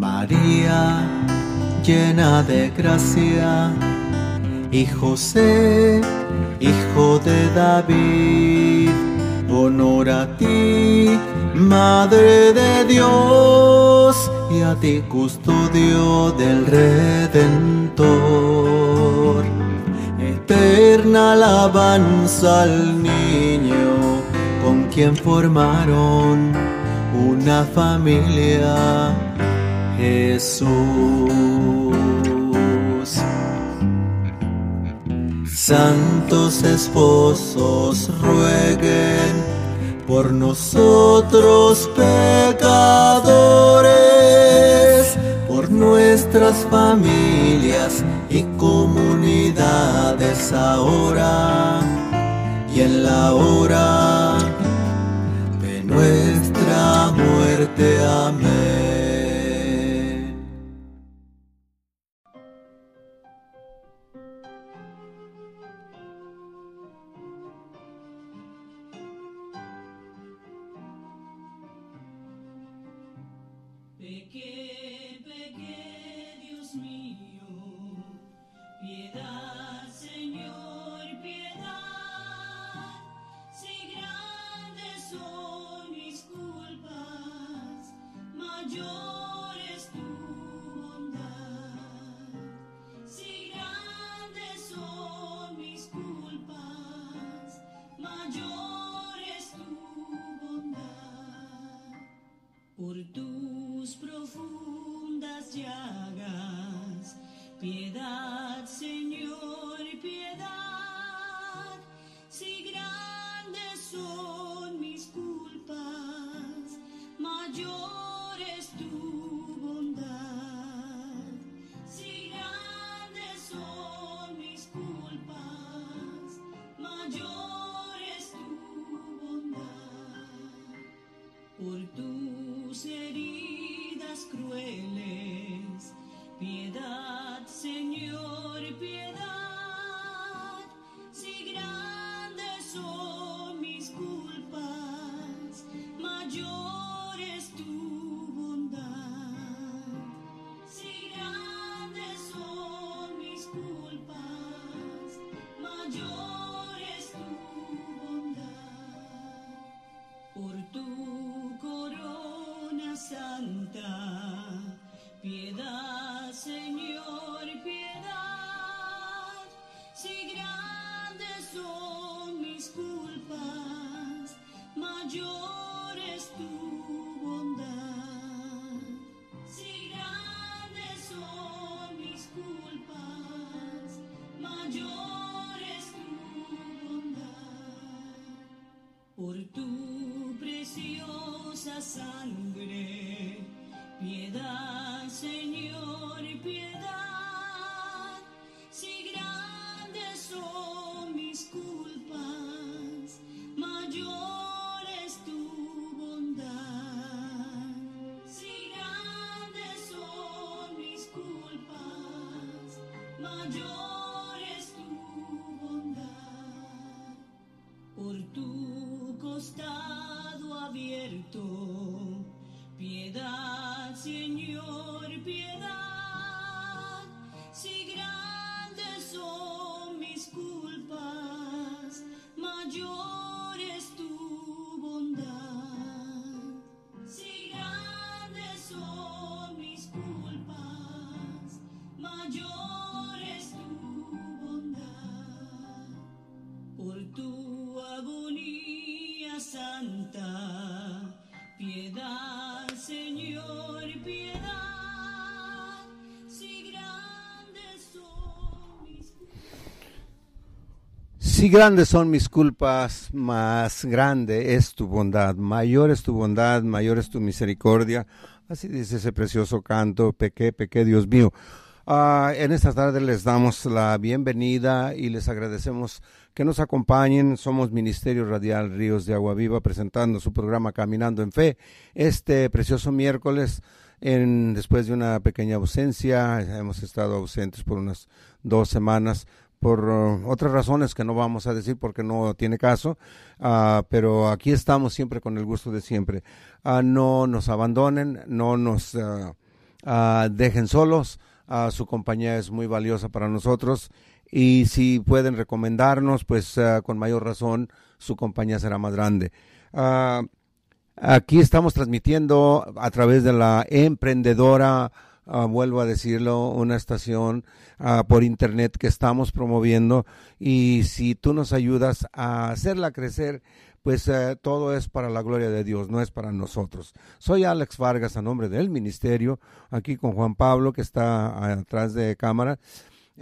María, llena de gracia, y José, hijo de David, honor a ti, Madre de Dios, y a ti custodio del Redentor. Eterna alabanza al niño con quien formaron una familia, Jesús. Santos esposos rueguen por nosotros pecadores, por nuestras familias y comunidades ahora y en la hora de nuestra muerte. Amén. Si grandes son mis culpas, más grande es tu bondad, mayor es tu bondad, mayor es tu misericordia. Así dice ese precioso canto, pequé, pequé, Dios mío. Ah, en esta tarde les damos la bienvenida y les agradecemos que nos acompañen. Somos Ministerio Radial Ríos de Agua Viva presentando su programa Caminando en Fe este precioso miércoles. En, después de una pequeña ausencia, hemos estado ausentes por unas dos semanas, por uh, otras razones que no vamos a decir porque no tiene caso, uh, pero aquí estamos siempre con el gusto de siempre. Uh, no nos abandonen, no nos dejen solos. Su compañía es muy valiosa para nosotros y si pueden recomendarnos, pues con mayor razón su compañía será más grande. aquí estamos transmitiendo a través de la emprendedora Ah, vuelvo a decirlo, una estación ah, por internet que estamos promoviendo y si tú nos ayudas a hacerla crecer, pues eh, todo es para la gloria de Dios, no es para nosotros. Soy Alex Vargas a nombre del ministerio, aquí con Juan Pablo que está atrás de cámara.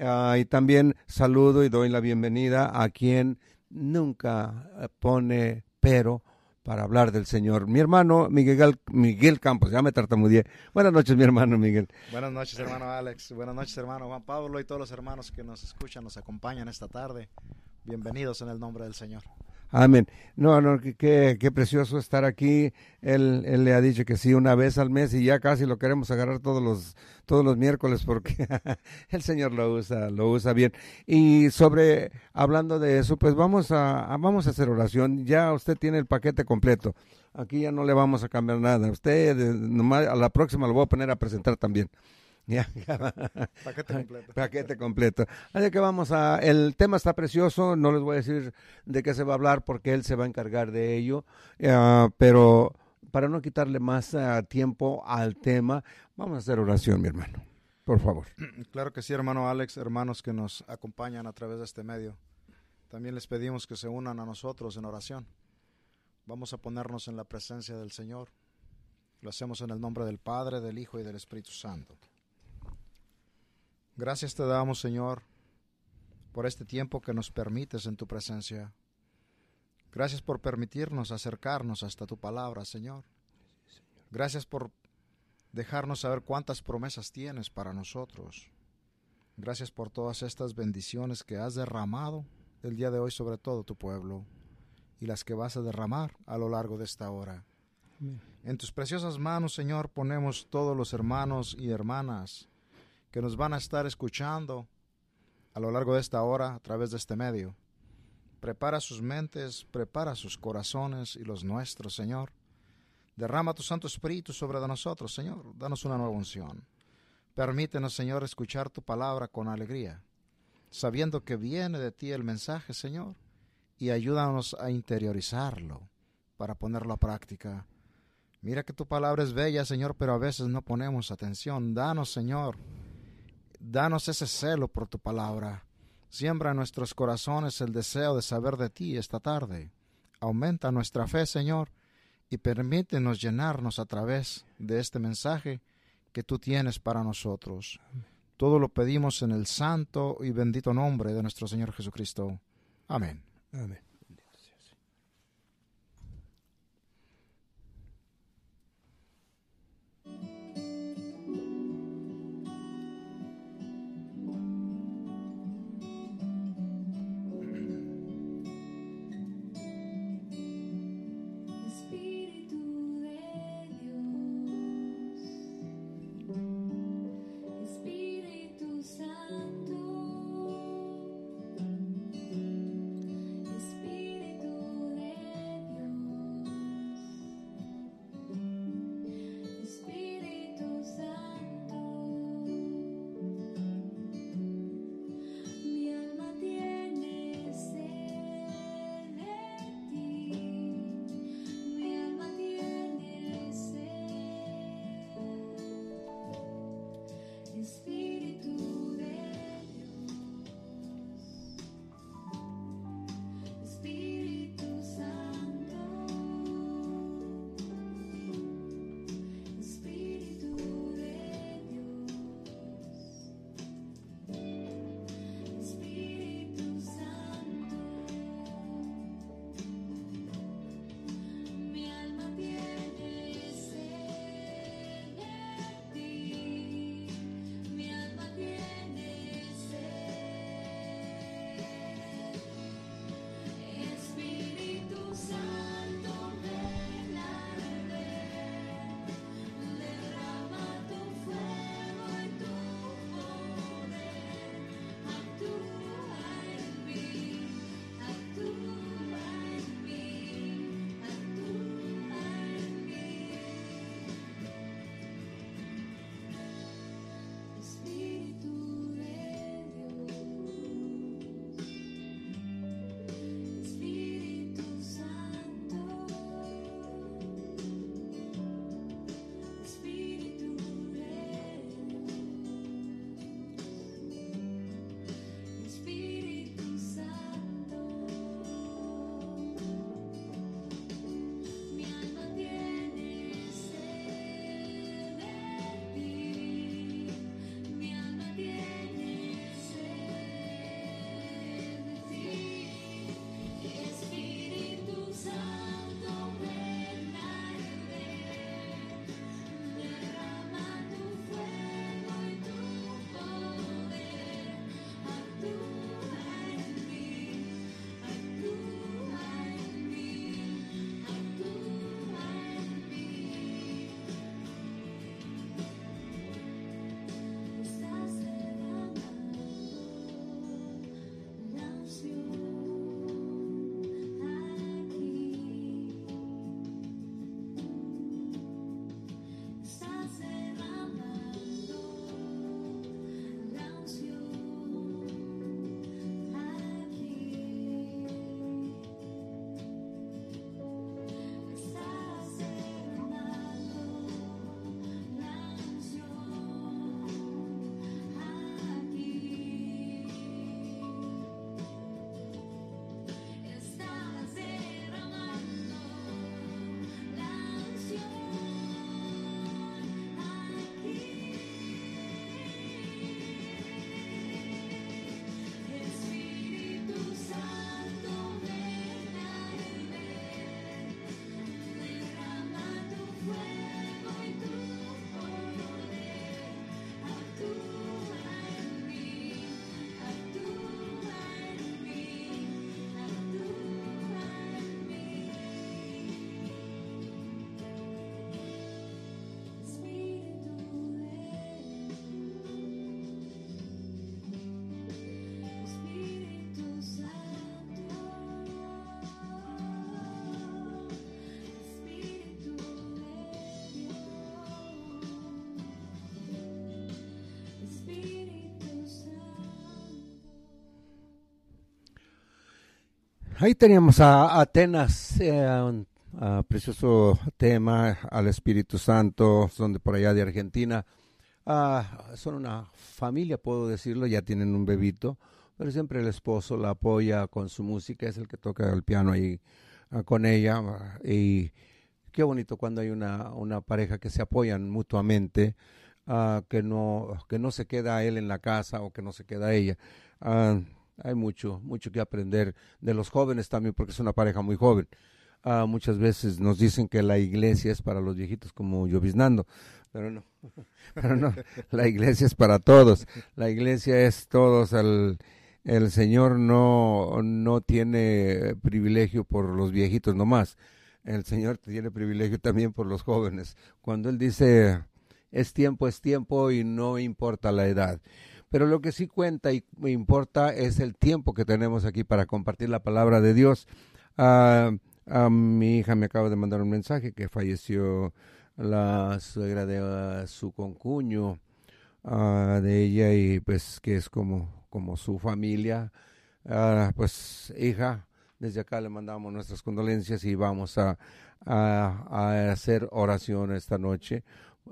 Ah, y también saludo y doy la bienvenida a quien nunca eh, pone pero para hablar del Señor. Mi hermano Miguel, Miguel Campos, ya me tartamudeé. Buenas noches, mi hermano Miguel. Buenas noches, hermano Alex. Buenas noches, hermano Juan Pablo y todos los hermanos que nos escuchan, nos acompañan esta tarde. Bienvenidos en el nombre del Señor. Amén. No, no, qué, qué precioso estar aquí. Él, él le ha dicho que sí una vez al mes y ya casi lo queremos agarrar todos los, todos los miércoles porque el Señor lo usa, lo usa bien. Y sobre, hablando de eso, pues vamos a, vamos a hacer oración. Ya usted tiene el paquete completo. Aquí ya no le vamos a cambiar nada. Usted, nomás, a la próxima lo voy a poner a presentar también. Paquete completo. Paquete completo. Así que vamos a. El tema está precioso. No les voy a decir de qué se va a hablar porque él se va a encargar de ello. Eh, pero para no quitarle más eh, tiempo al tema, vamos a hacer oración, mi hermano. Por favor. Claro que sí, hermano Alex, hermanos que nos acompañan a través de este medio. También les pedimos que se unan a nosotros en oración. Vamos a ponernos en la presencia del Señor. Lo hacemos en el nombre del Padre, del Hijo y del Espíritu Santo. Gracias te damos, Señor, por este tiempo que nos permites en tu presencia. Gracias por permitirnos acercarnos hasta tu palabra, Señor. Gracias por dejarnos saber cuántas promesas tienes para nosotros. Gracias por todas estas bendiciones que has derramado el día de hoy sobre todo tu pueblo y las que vas a derramar a lo largo de esta hora. En tus preciosas manos, Señor, ponemos todos los hermanos y hermanas que nos van a estar escuchando a lo largo de esta hora a través de este medio. Prepara sus mentes, prepara sus corazones y los nuestros, Señor. Derrama tu Santo Espíritu sobre nosotros, Señor. Danos una nueva unción. Permítenos, Señor, escuchar tu palabra con alegría, sabiendo que viene de ti el mensaje, Señor, y ayúdanos a interiorizarlo para ponerlo a práctica. Mira que tu palabra es bella, Señor, pero a veces no ponemos atención. Danos, Señor, Danos ese celo por tu palabra. Siembra en nuestros corazones el deseo de saber de ti esta tarde. Aumenta nuestra fe, Señor, y permítenos llenarnos a través de este mensaje que tú tienes para nosotros. Todo lo pedimos en el santo y bendito nombre de nuestro Señor Jesucristo. Amén. Amén. Ahí teníamos a Atenas, eh, un ah, precioso tema al Espíritu Santo, son de por allá de Argentina. Ah, son una familia, puedo decirlo, ya tienen un bebito, pero siempre el esposo la apoya con su música, es el que toca el piano ahí ah, con ella. y qué bonito cuando hay una, una pareja que se apoyan mutuamente, que, no, que no se queda él en la casa o que no se queda ella hay mucho, mucho que aprender de los jóvenes también, porque es una pareja muy joven. Ah, muchas veces nos dicen que la iglesia es para los viejitos como lloviznando, pero no, pero no, la iglesia es para todos, la iglesia es todos, el, el Señor no, no tiene privilegio por los viejitos nomás, el Señor tiene privilegio también por los jóvenes. Cuando Él dice, es tiempo, es tiempo y no importa la edad. Pero lo que sí cuenta y me importa es el tiempo que tenemos aquí para compartir la palabra de Dios. a mi hija me acaba de mandar un mensaje que falleció la suegra de ah, su concuño, de ella, y pues que es como, como su familia. Pues hija, desde acá le mandamos nuestras condolencias y vamos a hacer oración esta noche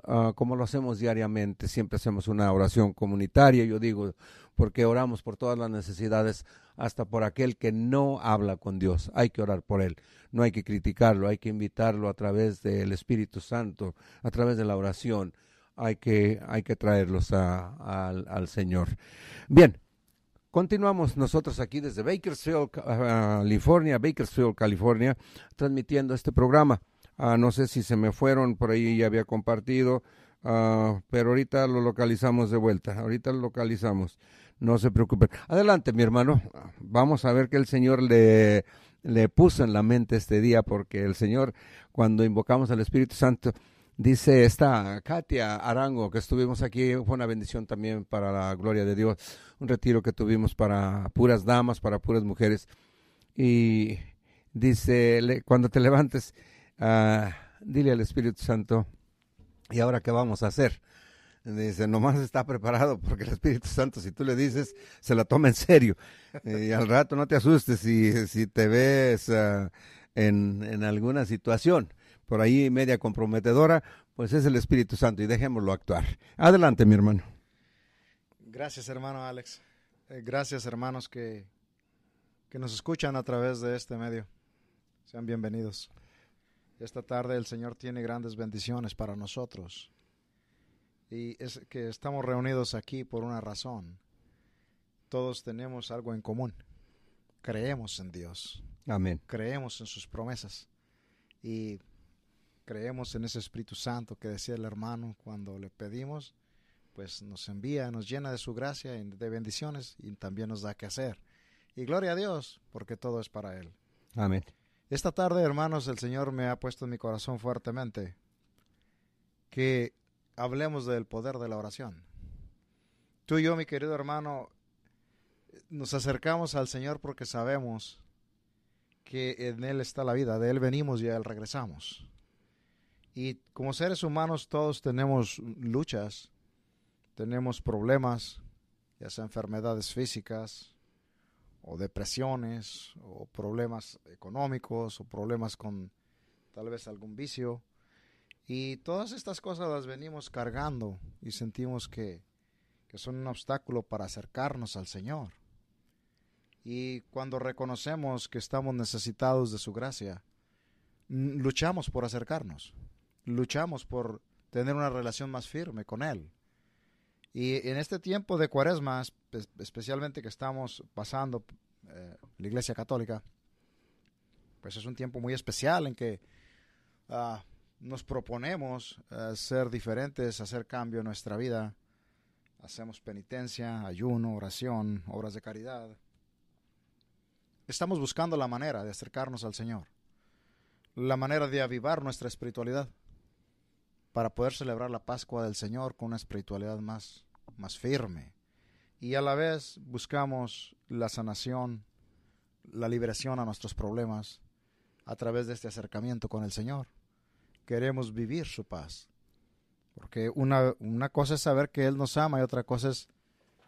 Ah, como lo hacemos diariamente, siempre hacemos una oración comunitaria, yo digo, porque oramos por todas las necesidades, hasta por aquel que no habla con Dios. Hay que orar por él, no hay que criticarlo, hay que invitarlo a través del Espíritu Santo, a través de la oración, hay que, hay que traerlos al Señor. Bien, Continuamos nosotros aquí desde Bakersfield, California, Bakersfield, California, transmitiendo este programa. Ah, no sé si se me fueron, por ahí ya había compartido, ah, pero ahorita lo localizamos de vuelta, ahorita lo localizamos, no se preocupen. Adelante, mi hermano, vamos a ver qué el Señor le, le puso en la mente este día, porque el Señor, cuando invocamos al Espíritu Santo, dice esta Katia Arango, que estuvimos aquí, fue una bendición también para la gloria de Dios, un retiro que tuvimos para puras damas, para puras mujeres, y dice, cuando te levantes, Ah, dile al Espíritu Santo, ¿y ahora qué vamos a hacer? Dice, nomás está preparado porque el Espíritu Santo, si tú le dices, se la toma en serio. Y al rato no te asustes si, si te ves ah, en, en alguna situación por ahí media comprometedora, pues es el Espíritu Santo y dejémoslo actuar. Adelante, mi hermano. Gracias, hermano Alex. Eh, gracias, hermanos que, que nos escuchan a través de este medio. Sean bienvenidos. Esta tarde el Señor tiene grandes bendiciones para nosotros. Y es que estamos reunidos aquí por una razón. Todos tenemos algo en común. Creemos en Dios. Amén. Creemos en sus promesas. Y creemos en ese Espíritu Santo que decía el hermano cuando le pedimos, pues nos envía, nos llena de su gracia y de bendiciones y también nos da que hacer. Y gloria a Dios, porque todo es para Él. Amén. Esta tarde, hermanos, el Señor me ha puesto en mi corazón fuertemente que hablemos del poder de la oración. Tú y yo, mi querido hermano, nos acercamos al Señor porque sabemos que en Él está la vida, de Él venimos y a Él regresamos. Y como seres humanos todos tenemos luchas, tenemos problemas, ya sea enfermedades físicas, o depresiones o problemas económicos o problemas con tal vez algún vicio. Y todas estas cosas las venimos cargando y sentimos que, que son un obstáculo para acercarnos al Señor. Y cuando reconocemos que estamos necesitados de su gracia, luchamos por acercarnos, luchamos por tener una relación más firme con Él. Y en este tiempo de cuaresma, especialmente que estamos pasando eh, la Iglesia Católica, pues es un tiempo muy especial en que ah, nos proponemos eh, ser diferentes, hacer cambio en nuestra vida. Hacemos penitencia, ayuno, oración, obras de caridad. Estamos buscando la manera de acercarnos al Señor, la manera de avivar nuestra espiritualidad para poder celebrar la Pascua del Señor con una espiritualidad más más firme. Y a la vez buscamos la sanación, la liberación a nuestros problemas a través de este acercamiento con el Señor. Queremos vivir su paz. Porque una, una cosa es saber que Él nos ama y otra cosa es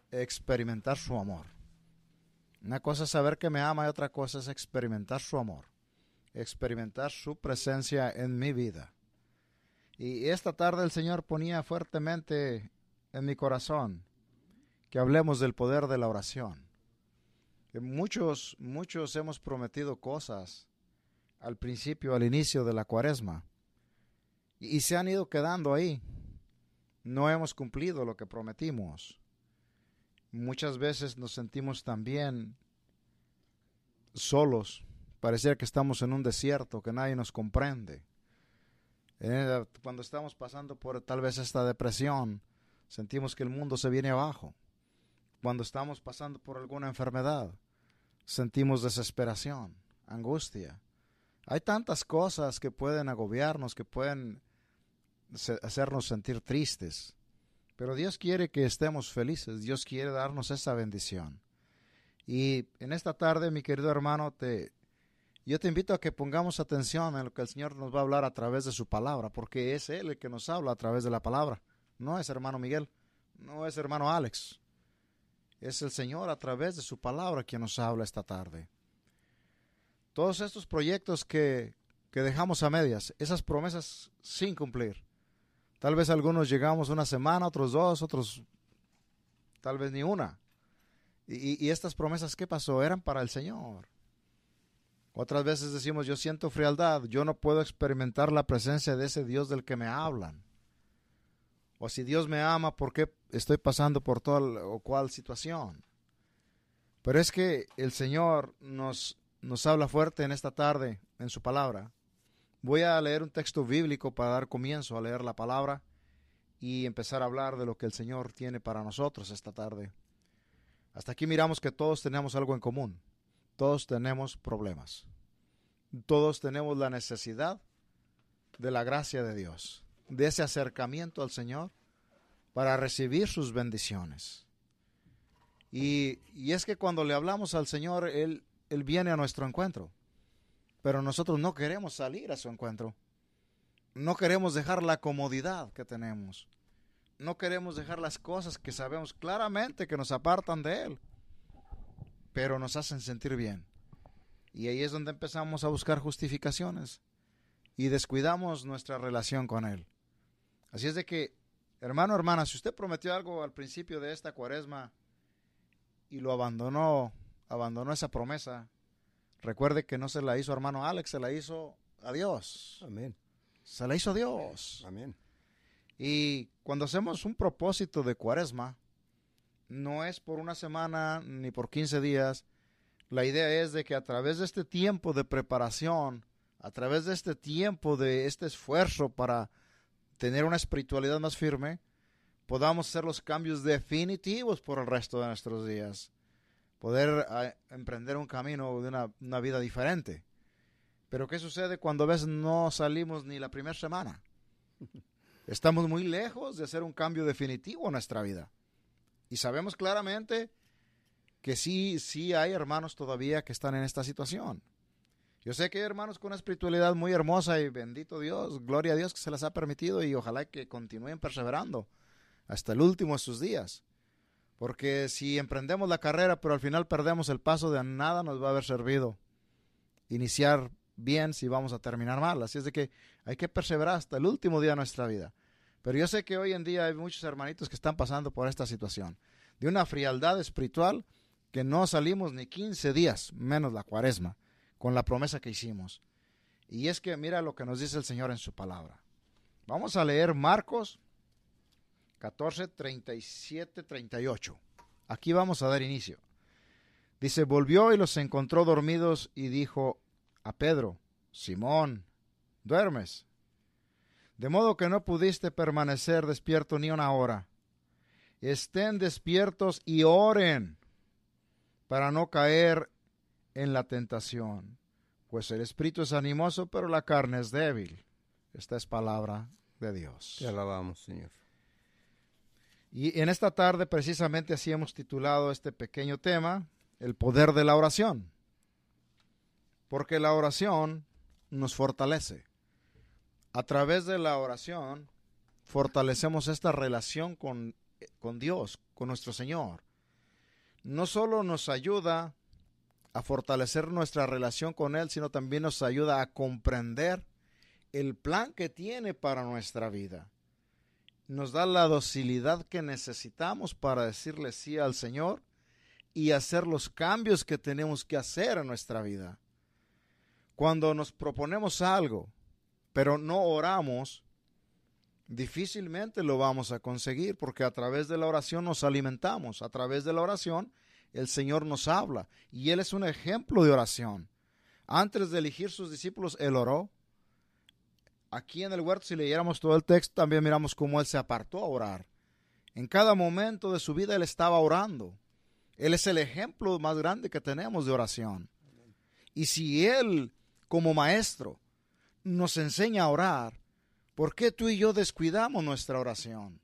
experimentar su amor. Una cosa es saber que me ama y otra cosa es experimentar su amor, experimentar su presencia en mi vida. Y esta tarde el Señor ponía fuertemente en mi corazón que hablemos del poder de la oración. Muchos, muchos hemos prometido cosas al principio, al inicio de la cuaresma, y se han ido quedando ahí. No hemos cumplido lo que prometimos. Muchas veces nos sentimos también solos. Parecía que estamos en un desierto, que nadie nos comprende. Cuando estamos pasando por tal vez esta depresión, sentimos que el mundo se viene abajo. Cuando estamos pasando por alguna enfermedad, sentimos desesperación, angustia. Hay tantas cosas que pueden agobiarnos, que pueden hacernos sentir tristes. Pero Dios quiere que estemos felices, Dios quiere darnos esa bendición. Y en esta tarde, mi querido hermano, te, yo te invito a que pongamos atención en lo que el Señor nos va a hablar a través de su palabra, porque es Él el que nos habla a través de la palabra. No es hermano Miguel, no es hermano Alex. Es el Señor a través de su palabra quien nos habla esta tarde. Todos estos proyectos que, que dejamos a medias, esas promesas sin cumplir, Tal vez algunos llegamos una semana, otros dos, otros tal vez ni una. Y, estas promesas, ¿qué pasó? Eran para el Señor. Otras veces decimos, yo siento frialdad, yo no puedo experimentar la presencia de ese Dios del que me hablan. O si Dios me ama, ¿por qué estoy pasando por tal o cual situación? Pero es que el Señor nos, nos habla fuerte en esta tarde en su palabra Voy a leer un texto bíblico para dar comienzo a leer la palabra y empezar a hablar de lo que el Señor tiene para nosotros esta tarde. Hasta aquí miramos que todos tenemos algo en común. Todos tenemos problemas. Todos tenemos la necesidad de la gracia de Dios, de ese acercamiento al Señor para recibir sus bendiciones. Y, es que cuando le hablamos al Señor, Él viene a nuestro encuentro. Pero nosotros no queremos salir a su encuentro. No queremos dejar la comodidad que tenemos. No queremos dejar las cosas que sabemos claramente que nos apartan de Él, pero nos hacen sentir bien. Y ahí es donde empezamos a buscar justificaciones y descuidamos nuestra relación con Él. Así es de que, hermano, hermana, si usted prometió algo al principio de esta cuaresma y lo abandonó, abandonó esa promesa, Recuerde que no se la hizo hermano Alex, se la hizo a Dios. Amén. Se la hizo a Dios. Amén. Y cuando hacemos un propósito de cuaresma, no es por una semana ni por 15 días. La idea es de que a través de este tiempo de preparación, a través de este tiempo de este esfuerzo para tener una espiritualidad más firme, podamos hacer los cambios definitivos por el resto de nuestros días poder ah, emprender un camino de una, vida diferente. Pero ¿qué sucede cuando a veces no salimos ni la primera semana? Estamos muy lejos de hacer un cambio definitivo en nuestra vida. Y sabemos claramente que sí, sí hay hermanos todavía que están en esta situación. Yo sé que hay hermanos con una espiritualidad muy hermosa y bendito Dios, gloria a Dios que se les ha permitido y ojalá que continúen perseverando hasta el último de sus días. Porque si emprendemos la carrera pero al final perdemos el paso, de nada nos va a haber servido iniciar bien si vamos a terminar mal. Así es de que hay que perseverar hasta el último día de nuestra vida. Pero yo sé que hoy en día hay muchos hermanitos que están pasando por esta situación, de una frialdad espiritual que no salimos ni 15 días, menos la cuaresma, con la promesa que hicimos. Y es que mira lo que nos dice el Señor en su palabra. Vamos a leer Marcos 14, 37, 38. Aquí vamos a dar inicio. Dice, volvió y los encontró dormidos y dijo a Pedro, Simón, ¿duermes? De modo que no pudiste permanecer despierto ni una hora. Estén despiertos y oren para no caer en la tentación, pues el espíritu es animoso, pero la carne es débil. Esta es palabra de Dios. Te alabamos, Señor. Y en esta tarde precisamente así hemos titulado este pequeño tema, el poder de la oración. Porque la oración nos fortalece. A través de la oración fortalecemos esta relación con, con Dios, con nuestro Señor. No solo nos ayuda a fortalecer nuestra relación con Él, sino también nos ayuda a comprender el plan que tiene para nuestra vida. Nos da la docilidad que necesitamos para decirle sí al Señor y hacer los cambios que tenemos que hacer en nuestra vida. Cuando nos proponemos algo, pero no oramos, difícilmente lo vamos a conseguir porque a través de la oración nos alimentamos, a través de la oración el Señor nos habla y Él es un ejemplo de oración. Antes de elegir sus discípulos, Él oró. Aquí en el huerto, si leyéramos todo el texto, también miramos cómo Él se apartó a orar. En cada momento de su vida Él estaba orando. Él es el ejemplo más grande que tenemos de oración. Y si Él, como maestro, nos enseña a orar, ¿por qué tú y yo descuidamos nuestra oración?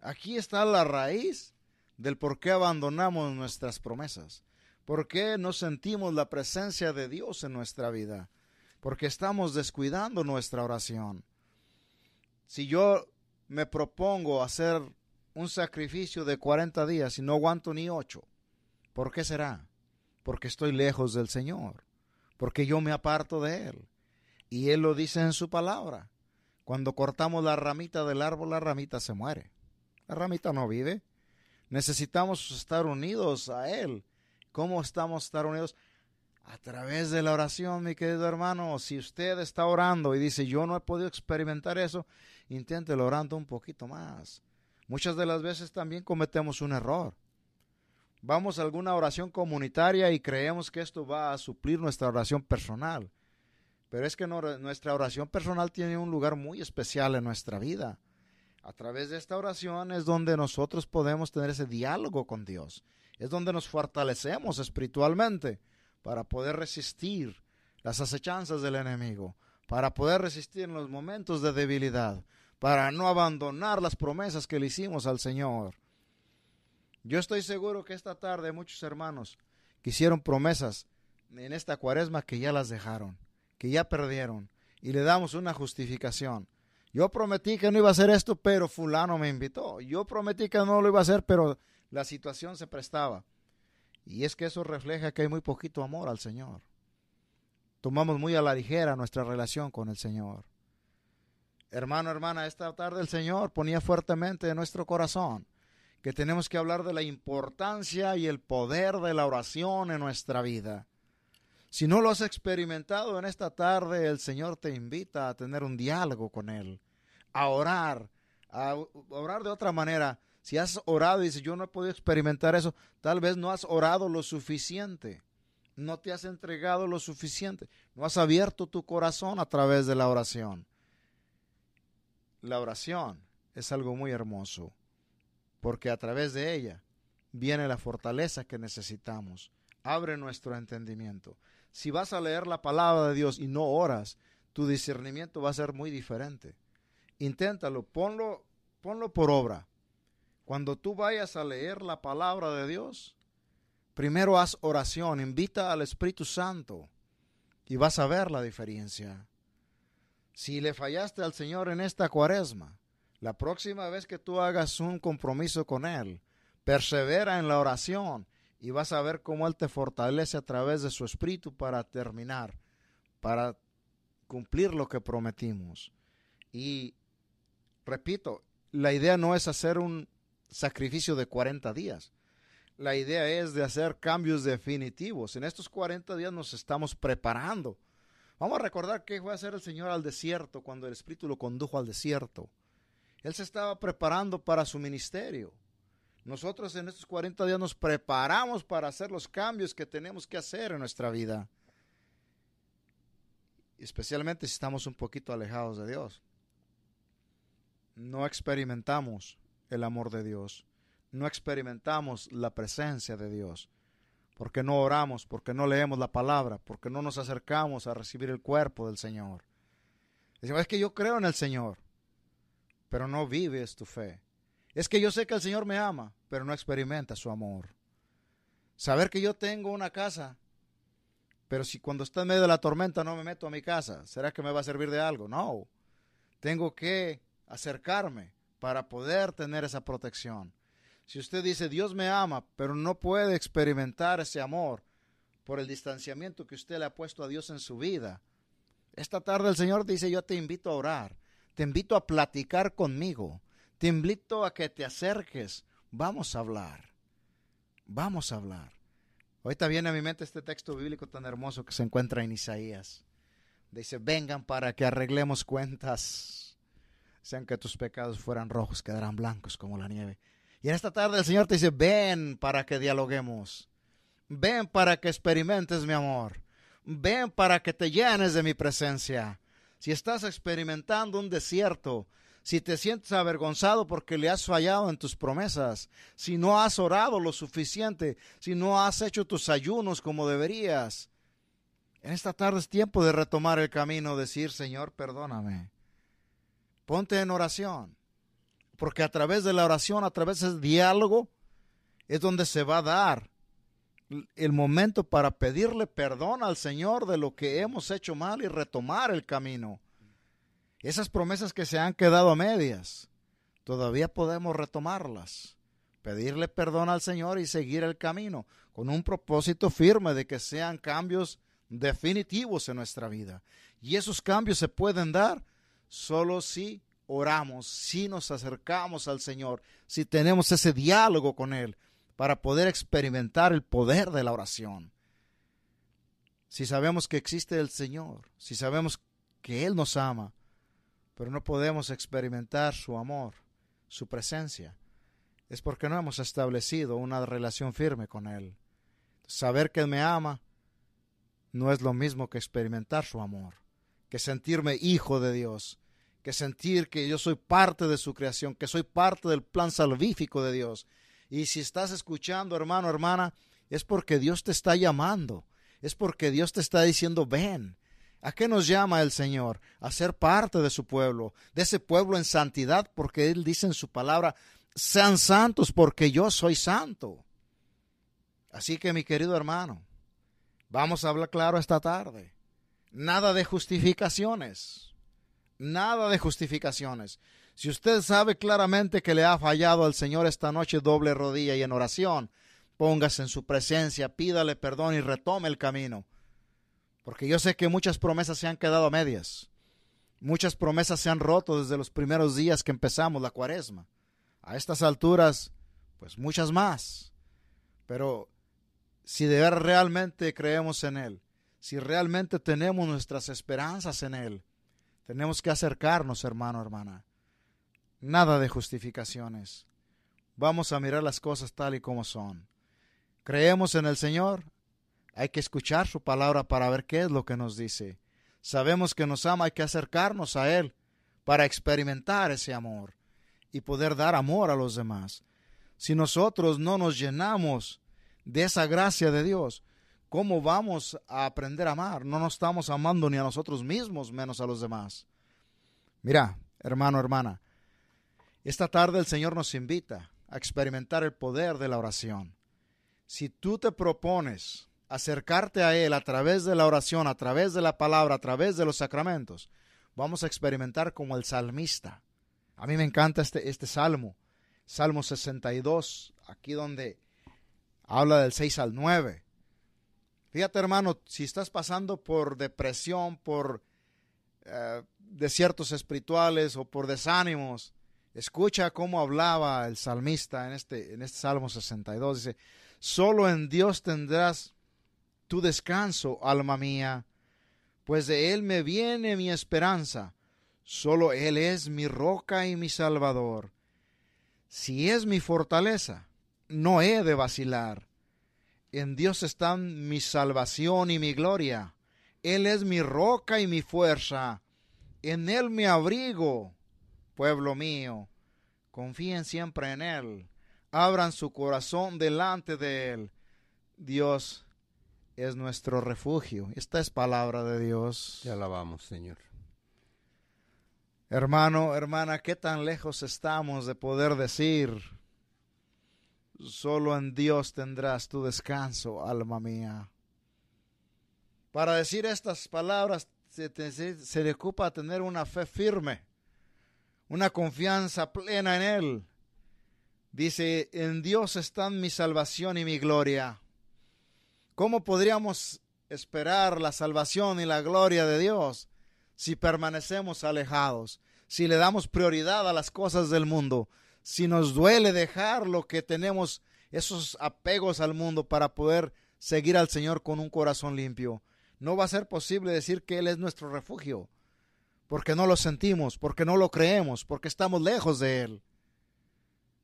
Aquí está la raíz del por qué abandonamos nuestras promesas, por qué no sentimos la presencia de Dios en nuestra vida, porque estamos descuidando nuestra oración. Si yo me propongo hacer un sacrificio de 40 días y no aguanto ni ocho, ¿por qué será? Porque estoy lejos del Señor, porque yo me aparto de Él. Y Él lo dice en su palabra. Cuando cortamos la ramita del árbol, la ramita se muere. La ramita no vive. Necesitamos estar unidos a Él. ¿Cómo estamos estar unidos? A través de la oración, mi querido hermano. Si usted está orando y dice, yo no he podido experimentar eso, inténtelo orando un poquito más. Muchas de las veces también cometemos un error. Vamos a alguna oración comunitaria y creemos que esto va a suplir nuestra oración personal. Pero es que nuestra oración personal tiene un lugar muy especial en nuestra vida. A través de esta oración es donde nosotros podemos tener ese diálogo con Dios. Es donde nos fortalecemos espiritualmente para poder resistir las acechanzas del enemigo, para poder resistir en los momentos de debilidad, para no abandonar las promesas que le hicimos al Señor. Yo estoy seguro que esta tarde muchos hermanos que hicieron promesas en esta cuaresma que ya las dejaron, que ya perdieron, y le damos una justificación. Yo prometí que no iba a hacer esto, pero fulano me invitó. Yo prometí que no lo iba a hacer, pero la situación se prestaba. Y es que eso refleja que hay muy poquito amor al Señor. Tomamos muy a la ligera nuestra relación con el Señor. Hermano, hermana, esta tarde el Señor ponía fuertemente en nuestro corazón que tenemos que hablar de la importancia y el poder de la oración en nuestra vida. Si no lo has experimentado en esta tarde, el Señor te invita a tener un diálogo con Él a orar, a orar de otra manera. Si has orado y dices, yo no he podido experimentar eso, tal vez no has orado lo suficiente, no te has entregado lo suficiente, no has abierto tu corazón a través de la oración. La oración es algo muy hermoso, porque a través de ella viene la fortaleza que necesitamos. Abre nuestro entendimiento. Si vas a leer la palabra de Dios y no oras, tu discernimiento va a ser muy diferente inténtalo, ponlo, ponlo por obra. Cuando tú vayas a leer la palabra de Dios, primero haz oración, invita al Espíritu Santo y vas a ver la diferencia. Si le fallaste al Señor en esta cuaresma, la próxima vez que tú hagas un compromiso con Él, persevera en la oración y vas a ver cómo Él te fortalece a través de su Espíritu para terminar, para cumplir lo que prometimos. Y repito, la idea no es hacer un sacrificio de 40 días. La idea es de hacer cambios definitivos. En estos 40 días nos estamos preparando. Vamos a recordar qué fue a hacer el Señor al desierto cuando el Espíritu lo condujo al desierto. Él se estaba preparando para su ministerio. Nosotros en estos 40 días nos preparamos para hacer los cambios que tenemos que hacer en nuestra vida. Especialmente si estamos un poquito alejados de Dios no experimentamos el amor de Dios, no experimentamos la presencia de Dios, porque no oramos, porque no leemos la palabra, porque no nos acercamos a recibir el cuerpo del Señor. Es que yo creo en el Señor, pero no vives tu fe. Es que yo sé que el Señor me ama, pero no experimenta su amor. Saber que yo tengo una casa, pero si cuando está en medio de la tormenta no me meto a mi casa, ¿será que me va a servir de algo? No. Tengo que acercarme para poder tener esa protección. Si usted dice, Dios me ama, pero no puede experimentar ese amor, por el distanciamiento que usted le ha puesto a Dios en su vida. Esta tarde el Señor dice, yo te invito a orar, te invito a platicar conmigo, te invito a que te acerques, vamos a hablar, vamos a hablar. Ahorita viene a mi mente este texto bíblico tan hermoso que se encuentra en Isaías. Dice, vengan para que arreglemos cuentas. Sean que tus pecados fueran rojos, quedarán blancos como la nieve. Y en esta tarde el Señor te dice, ven para que dialoguemos. Ven para que experimentes mi amor. Ven para que te llenes de mi presencia. Si estás experimentando un desierto, si te sientes avergonzado porque le has fallado en tus promesas, si no has orado lo suficiente, si no has hecho tus ayunos como deberías. En esta tarde es tiempo de retomar el camino, decir, Señor, perdóname. Ponte en oración, porque a través de la oración, a través del diálogo, es donde se va a dar el momento para pedirle perdón al Señor de lo que hemos hecho mal y retomar el camino. Esas promesas que se han quedado a medias, todavía podemos retomarlas, pedirle perdón al Señor y seguir el camino con un propósito firme de que sean cambios definitivos en nuestra vida. Y esos cambios se pueden dar solo si oramos, si nos acercamos al Señor, si tenemos ese diálogo con Él para poder experimentar el poder de la oración. Si sabemos que existe el Señor, si sabemos que Él nos ama, pero no podemos experimentar su amor, su presencia, es porque no hemos establecido una relación firme con Él. Saber que me ama no es lo mismo que experimentar su amor, que sentirme hijo de Dios, que sentir que yo soy parte de su creación, que soy parte del plan salvífico de Dios. Y si estás escuchando, hermano, hermana, es porque Dios te está llamando, es porque Dios te está diciendo, ven, ¿A qué nos llama el Señor? A ser parte de su pueblo, de ese pueblo en santidad, porque Él dice en su palabra, sean santos porque yo soy santo. Así que mi querido hermano, vamos a hablar claro esta tarde. Nada de justificaciones. Nada de justificaciones. Si usted sabe claramente que le ha fallado al Señor esta noche doble rodilla y en oración, póngase en su presencia, pídale perdón y retome el camino porque yo sé que muchas promesas se han quedado a medias. Muchas promesas se han roto desde los primeros días que empezamos la cuaresma. A estas alturas, pues muchas más. Pero si de verdad realmente creemos en Él, si realmente tenemos nuestras esperanzas en Él, tenemos que acercarnos, hermano, hermana. Nada de justificaciones. Vamos a mirar las cosas tal y como son. Creemos en el Señor, hay que escuchar su palabra para ver qué es lo que nos dice. Sabemos que nos ama, hay que acercarnos a Él para experimentar ese amor y poder dar amor a los demás. Si nosotros no nos llenamos de esa gracia de Dios, ¿cómo vamos a aprender a amar? No nos estamos amando ni a nosotros mismos, menos a los demás. Mira, hermano, hermana, esta tarde el Señor nos invita a experimentar el poder de la oración. Si tú te propones acercarte a Él a través de la oración, a través de la palabra, a través de los sacramentos, vamos a experimentar como el salmista. A mí me encanta este, este salmo, Salmo 62, aquí donde habla del 6 al 9. Fíjate hermano, si estás pasando por depresión, por eh, desiertos espirituales o por desánimos, escucha cómo hablaba el salmista en este, en este Salmo 62. Dice, solo en Dios tendrás tu descanso, alma mía, pues de Él me viene mi esperanza. Solo Él es mi roca y mi salvador. Si es mi fortaleza, no he de vacilar. En Dios están mi salvación y mi gloria. Él es mi roca y mi fuerza. En Él me abrigo, pueblo mío. Confíen siempre en Él. Abran su corazón delante de Él. Dios es nuestro refugio. Esta es palabra de Dios. Te alabamos, Señor. Hermano, hermana, ¿qué tan lejos estamos de poder decir, solo en Dios tendrás tu descanso, alma mía? Para decir estas palabras se, se le ocupa tener una fe firme, una confianza plena en Él. Dice, en Dios están mi salvación y mi gloria ¿Cómo podríamos esperar la salvación y la gloria de Dios si permanecemos alejados, si le damos prioridad a las cosas del mundo, si nos duele dejar lo que tenemos, esos apegos al mundo para poder seguir al Señor con un corazón limpio? No va a ser posible decir que Él es nuestro refugio, porque no lo sentimos, porque no lo creemos, porque estamos lejos de Él.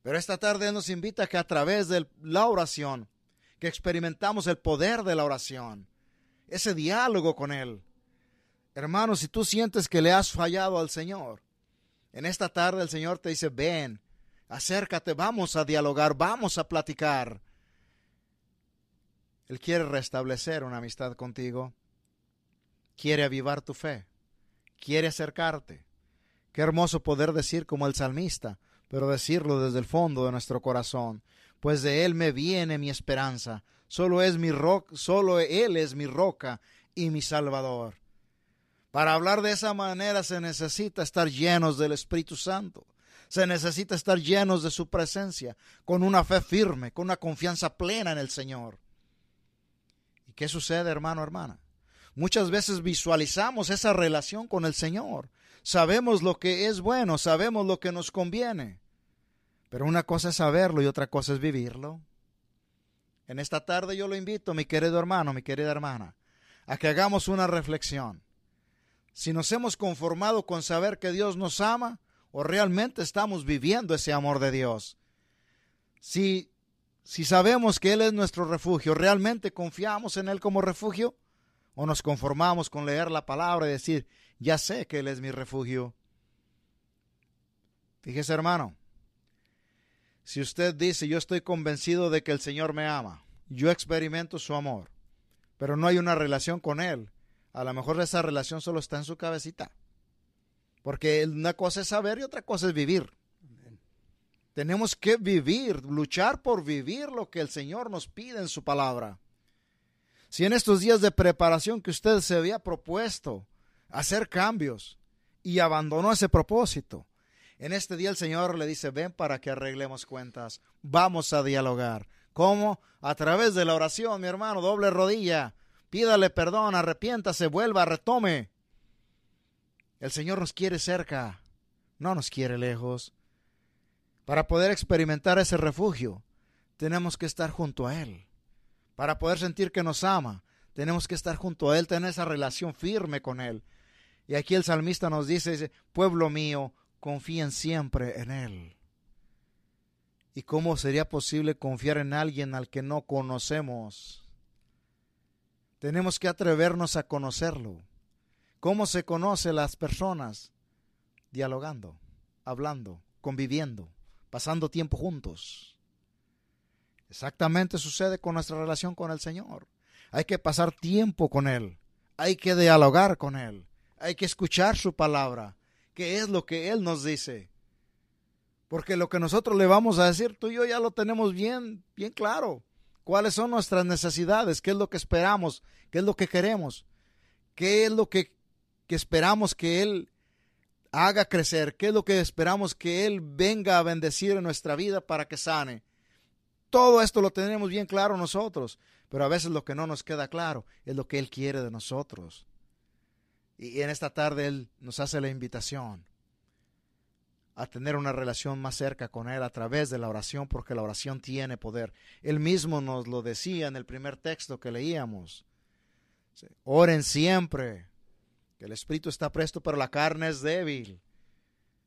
Pero esta tarde nos invita que a través de la oración, que experimentamos el poder de la oración, ese diálogo con Él. Hermano, si tú sientes que le has fallado al Señor, en esta tarde el Señor te dice, ven, acércate, vamos a dialogar, vamos a platicar. Él quiere restablecer una amistad contigo, quiere avivar tu fe, quiere acercarte. Qué hermoso poder decir como el salmista, pero decirlo desde el fondo de nuestro corazón, pues de él me viene mi esperanza, solo es mi roca, solo él es mi roca y mi salvador. Para hablar de esa manera se necesita estar llenos del Espíritu Santo. Se necesita estar llenos de su presencia, con una fe firme, con una confianza plena en el Señor. ¿Y qué sucede, hermano, hermana? Muchas veces visualizamos esa relación con el Señor. Sabemos lo que es bueno, sabemos lo que nos conviene. Pero una cosa es saberlo y otra cosa es vivirlo. En esta tarde yo lo invito, mi querido hermano, mi querida hermana, a que hagamos una reflexión. Si nos hemos conformado con saber que Dios nos ama o realmente estamos viviendo ese amor de Dios. Si, si sabemos que Él es nuestro refugio, ¿realmente confiamos en Él como refugio? ¿O nos conformamos con leer la palabra y decir, ya sé que Él es mi refugio? Fíjese hermano, si usted dice, yo estoy convencido de que el Señor me ama, yo experimento su amor, pero no hay una relación con Él, a lo mejor esa relación solo está en su cabecita. Porque una cosa es saber y otra cosa es vivir. Tenemos que vivir, luchar por vivir lo que el Señor nos pide en su palabra. Si en estos días de preparación que usted se había propuesto hacer cambios y abandonó ese propósito, en este día el Señor le dice, ven para que arreglemos cuentas, vamos a dialogar. ¿Cómo? A través de la oración, mi hermano, doble rodilla, pídale perdón, arrepiéntase, vuelva, retome. El Señor nos quiere cerca, no nos quiere lejos. Para poder experimentar ese refugio, tenemos que estar junto a Él. Para poder sentir que nos ama, tenemos que estar junto a Él, tener esa relación firme con Él. Y aquí el salmista nos dice, dice pueblo mío, confíen siempre en Él. ¿Y cómo sería posible confiar en alguien al que no conocemos? Tenemos que atrevernos a conocerlo. ¿Cómo se conoce las personas? Dialogando, hablando, conviviendo, pasando tiempo juntos. Exactamente sucede con nuestra relación con el Señor. Hay que pasar tiempo con Él. Hay que dialogar con Él. Hay que escuchar su palabra qué es lo que Él nos dice. Porque lo que nosotros le vamos a decir, tú y yo ya lo tenemos bien, bien claro. ¿Cuáles son nuestras necesidades? ¿Qué es lo que esperamos? ¿Qué es lo que queremos? ¿Qué es lo que, que esperamos que Él haga crecer? ¿Qué es lo que esperamos que Él venga a bendecir en nuestra vida para que sane? Todo esto lo tenemos bien claro nosotros, pero a veces lo que no nos queda claro es lo que Él quiere de nosotros. Y en esta tarde Él nos hace la invitación a tener una relación más cerca con Él a través de la oración, porque la oración tiene poder. Él mismo nos lo decía en el primer texto que leíamos. Oren siempre, que el espíritu está presto, pero la carne es débil.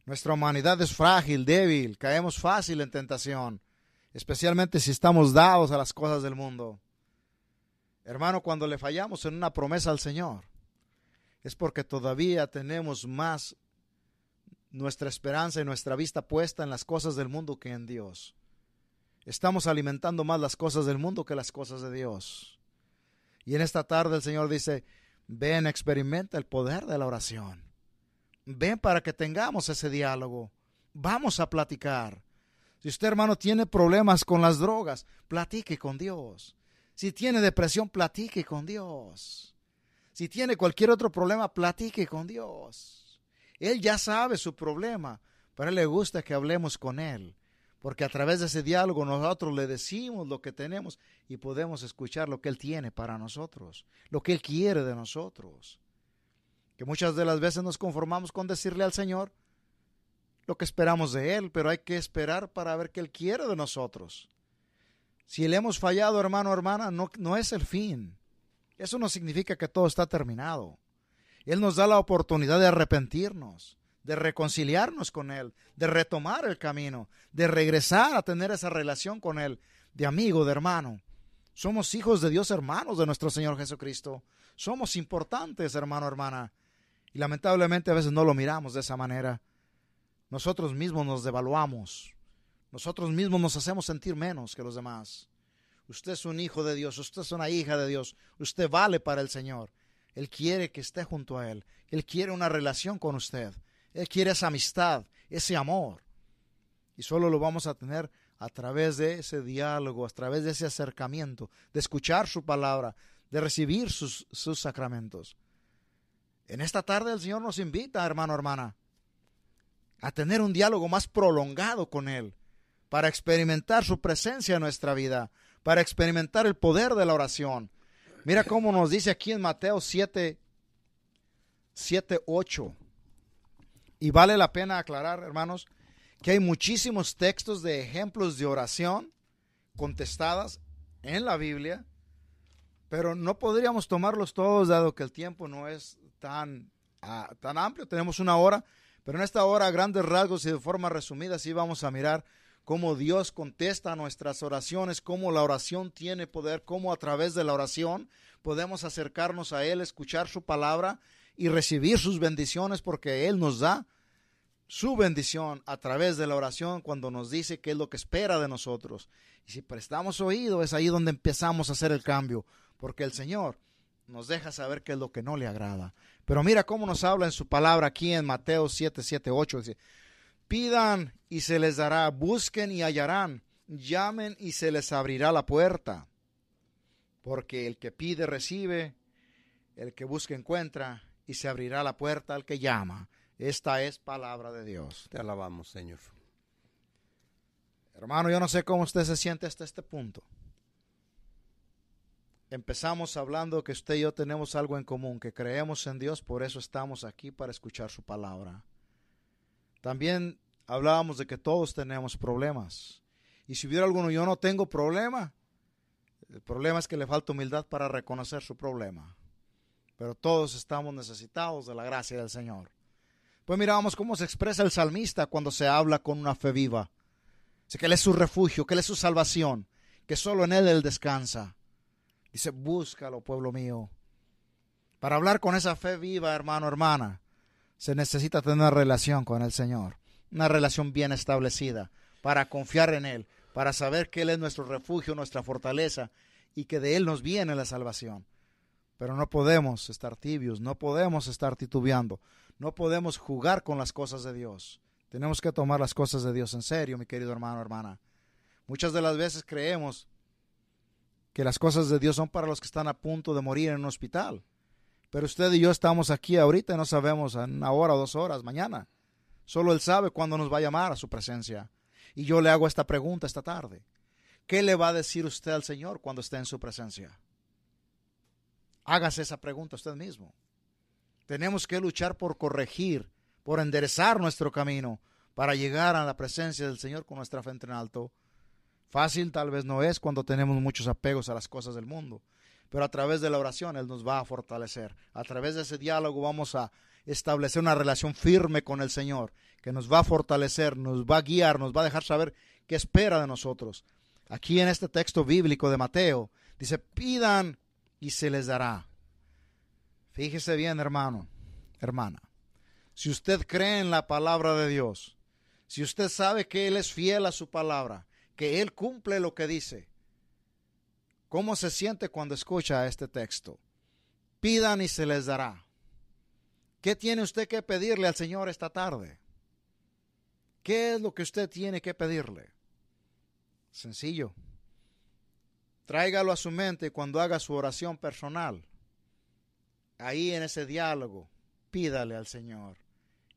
Nuestra humanidad es frágil, débil, caemos fácil en tentación, especialmente si estamos dados a las cosas del mundo. Hermano, cuando le fallamos en una promesa al Señor, es porque todavía tenemos más nuestra esperanza y nuestra vista puesta en las cosas del mundo que en Dios. Estamos alimentando más las cosas del mundo que las cosas de Dios. Y en esta tarde el Señor dice, ven, experimenta el poder de la oración. Ven para que tengamos ese diálogo. Vamos a platicar. Si usted, hermano, tiene problemas con las drogas, platique con Dios. Si tiene depresión, platique con Dios. Si tiene cualquier otro problema, platique con Dios. Él ya sabe su problema, pero a él le gusta que hablemos con él, Porque a través de ese diálogo nosotros le decimos lo que tenemos y podemos escuchar lo que Él tiene para nosotros, lo que Él quiere de nosotros. Que muchas de las veces nos conformamos con decirle al Señor lo que esperamos de Él, pero hay que esperar para ver qué Él quiere de nosotros. Si le hemos fallado, hermano hermana, no, no es el fin. Eso no significa que todo está terminado. Él nos da la oportunidad de arrepentirnos de reconciliarnos con Él, de retomar el camino, de regresar a tener esa relación con Él, de amigo, de hermano. Somos hijos de Dios, hermanos de nuestro Señor Jesucristo. Somos importantes, hermano, hermana. Y lamentablemente a veces no lo miramos de esa manera. Nosotros mismos nos devaluamos. Nosotros mismos nos hacemos sentir menos que los demás. Usted es un hijo de Dios, usted es una hija de Dios, usted vale para el Señor. Él quiere que esté junto a Él. Él quiere una relación con usted. Él quiere esa amistad, ese amor. Y solo lo vamos a tener a través de ese diálogo, a través de ese acercamiento, de escuchar su palabra, de recibir sus, sus sacramentos. En esta tarde el Señor nos invita, hermano, hermana, a tener un diálogo más prolongado con Él, para experimentar su presencia en nuestra vida, para experimentar el poder de la oración. Mira cómo nos dice aquí en Mateo 7, 7, 8. Y vale la pena aclarar, hermanos, que hay muchísimos textos de ejemplos de oración contestadas en la Biblia, pero no podríamos tomarlos todos dado que el tiempo no es tan, ah, tan amplio. Tenemos una hora, pero en esta hora, grandes rasgos y de forma resumida, sí vamos a mirar cómo Dios contesta nuestras oraciones, cómo la oración tiene poder, cómo a través de la oración podemos acercarnos a Él, escuchar su palabra y recibir sus bendiciones porque Él nos da su bendición a través de la oración cuando nos dice qué es lo que espera de nosotros. Y si prestamos oído es ahí donde empezamos a hacer el cambio, porque el Señor nos deja saber qué es lo que no le agrada. Pero mira cómo nos habla en su palabra aquí en Mateo 7, 7, 8. Dice, pidan y se les dará, busquen y hallarán, llamen y se les abrirá la puerta. Porque el que pide recibe, el que busca encuentra, y se abrirá la puerta al que llama. Esta es palabra de Dios. Te alabamos, Señor. Hermano, yo no sé cómo usted se siente hasta este punto. Empezamos hablando que usted y yo tenemos algo en común, que creemos en Dios, por eso estamos aquí para escuchar su palabra. También hablábamos de que todos tenemos problemas. Y si hubiera alguno, yo no tengo problema. El problema es que le falta humildad para reconocer su problema pero todos estamos necesitados de la gracia del Señor. Pues miramos cómo se expresa el salmista cuando se habla con una fe viva. Dice que Él es su refugio, que Él es su salvación, que solo en Él Él descansa. Dice, búscalo, pueblo mío. Para hablar con esa fe viva, hermano, hermana, se necesita tener una relación con el Señor, una relación bien establecida, para confiar en Él, para saber que Él es nuestro refugio, nuestra fortaleza, y que de Él nos viene la salvación. Pero no podemos estar tibios, no podemos estar titubeando, no podemos jugar con las cosas de Dios. Tenemos que tomar las cosas de Dios en serio, mi querido hermano, hermana. Muchas de las veces creemos que las cosas de Dios son para los que están a punto de morir en un hospital. Pero usted y yo estamos aquí ahorita y no sabemos en una hora o dos horas, mañana. Solo Él sabe cuándo nos va a llamar a su presencia. Y yo le hago esta pregunta esta tarde. ¿Qué le va a decir usted al Señor cuando esté en su presencia? Hágase esa pregunta usted mismo. Tenemos que luchar por corregir, por enderezar nuestro camino para llegar a la presencia del Señor con nuestra frente en alto. Fácil tal vez no es cuando tenemos muchos apegos a las cosas del mundo, pero a través de la oración Él nos va a fortalecer. A través de ese diálogo vamos a establecer una relación firme con el Señor, que nos va a fortalecer, nos va a guiar, nos va a dejar saber qué espera de nosotros. Aquí en este texto bíblico de Mateo dice, pidan y se les dará. Fíjese bien, hermano, hermana. Si usted cree en la palabra de Dios, si usted sabe que Él es fiel a su palabra, que Él cumple lo que dice, ¿cómo se siente cuando escucha este texto? Pidan y se les dará. ¿Qué tiene usted que pedirle al Señor esta tarde? ¿Qué es lo que usted tiene que pedirle? Sencillo. Tráigalo a su mente cuando haga su oración personal. Ahí en ese diálogo, pídale al Señor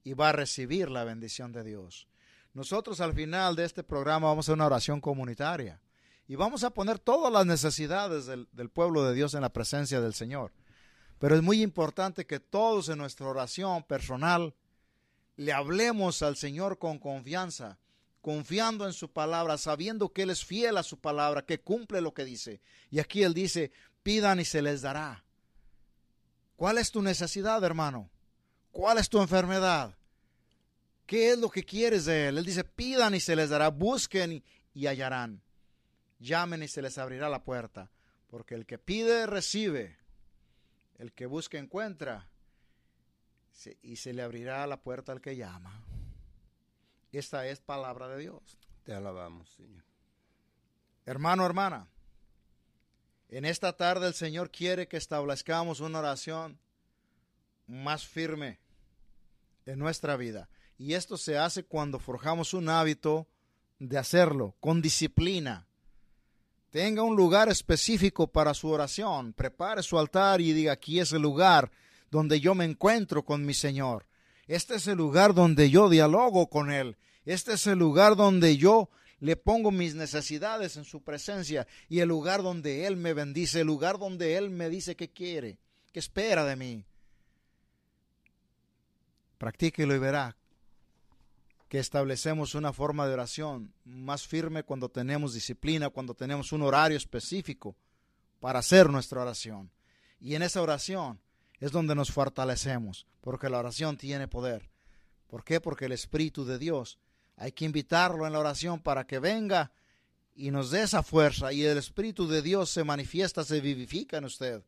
y va a recibir la bendición de Dios. Nosotros al final de este programa vamos a una oración comunitaria y vamos a poner todas las necesidades del, pueblo de Dios en la presencia del Señor. Pero es muy importante que todos en nuestra oración personal le hablemos al Señor con confianza, confiando en su palabra, sabiendo que Él es fiel a su palabra, que cumple lo que dice. Y aquí Él dice, pidan y se les dará. ¿Cuál es tu necesidad, hermano? ¿Cuál es tu enfermedad? ¿Qué es lo que quieres de Él? Él dice, pidan y se les dará, busquen y hallarán, llamen y se les abrirá la puerta, porque el que pide recibe, el que busca encuentra, y se le abrirá la puerta al que llama. Esta es palabra de Dios. Te alabamos, Señor. Hermano, hermana, en esta tarde el Señor quiere que establezcamos una oración más firme en nuestra vida. Y esto se hace cuando forjamos un hábito de hacerlo con disciplina. Tenga un lugar específico para su oración. Prepare su altar y diga, aquí es el lugar donde yo me encuentro con mi Señor. Este es el lugar donde yo dialogo con Él. Este es el lugar donde yo le pongo mis necesidades en su presencia y el lugar donde Él me bendice, el lugar donde Él me dice que quiere, que espera de mí. Practíquelo y verá que establecemos una forma de oración más firme cuando tenemos disciplina, cuando tenemos un horario específico para hacer nuestra oración. Y en esa oración es donde nos fortalecemos, porque la oración tiene poder. ¿Por qué? Porque el Espíritu de Dios hay que invitarlo en la oración para que venga y nos dé esa fuerza y el Espíritu de Dios se manifiesta, se vivifica en usted.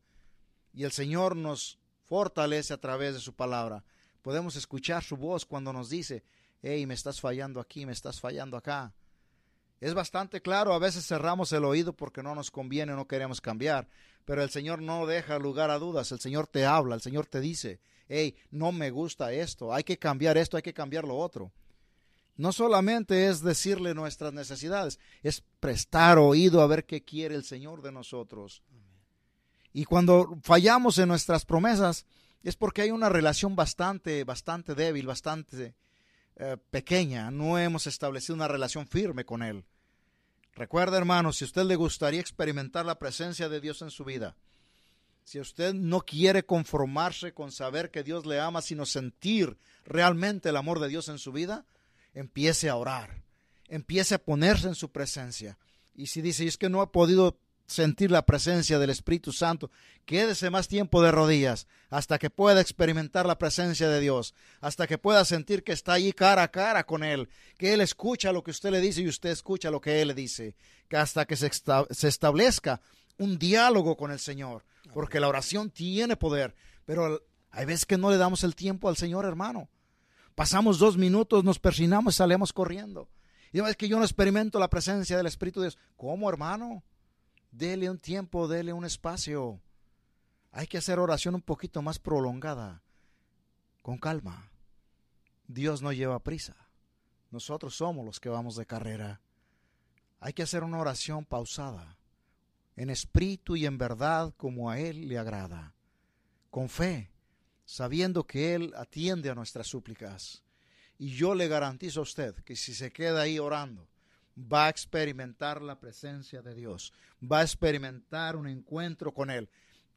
Y el Señor nos fortalece a través de su palabra. Podemos escuchar su voz cuando nos dice, hey, me estás fallando aquí, me estás fallando acá. Es bastante claro, a veces cerramos el oído porque no nos conviene, no queremos cambiar, pero el Señor no deja lugar a dudas, el Señor te habla, el Señor te dice, hey, no me gusta esto, hay que cambiar esto, hay que cambiar lo otro. No solamente es decirle nuestras necesidades, es prestar oído a ver qué quiere el Señor de nosotros. Y cuando fallamos en nuestras promesas es porque hay una relación bastante, bastante débil, bastante eh, pequeña. No hemos establecido una relación firme con Él. Recuerda, hermano, si a usted le gustaría experimentar la presencia de Dios en su vida, si usted no quiere conformarse con saber que Dios le ama, sino sentir realmente el amor de Dios en su vida, empiece a orar, empiece a ponerse en su presencia. Y si dice, es que no ha podido sentir la presencia del Espíritu Santo, quédese más tiempo de rodillas hasta que pueda experimentar la presencia de Dios, hasta que pueda sentir que está allí cara a cara con Él, que Él escucha lo que usted le dice y usted escucha lo que Él le dice, que hasta que se, establezca un diálogo con el Señor, porque la oración tiene poder, pero hay veces que no le damos el tiempo al Señor, hermano. Pasamos dos minutos, nos persinamos y salimos corriendo. Y es que yo no experimento la presencia del Espíritu de Dios. ¿Cómo, hermano? Dele un tiempo, dele un espacio. Hay que hacer oración un poquito más prolongada, con calma. Dios no lleva prisa. Nosotros somos los que vamos de carrera. Hay que hacer una oración pausada, en espíritu y en verdad como a Él le agrada, con fe, sabiendo que Él atiende a nuestras súplicas. Y yo le garantizo a usted que si se queda ahí orando, va a experimentar la presencia de Dios, va a experimentar un encuentro con Él.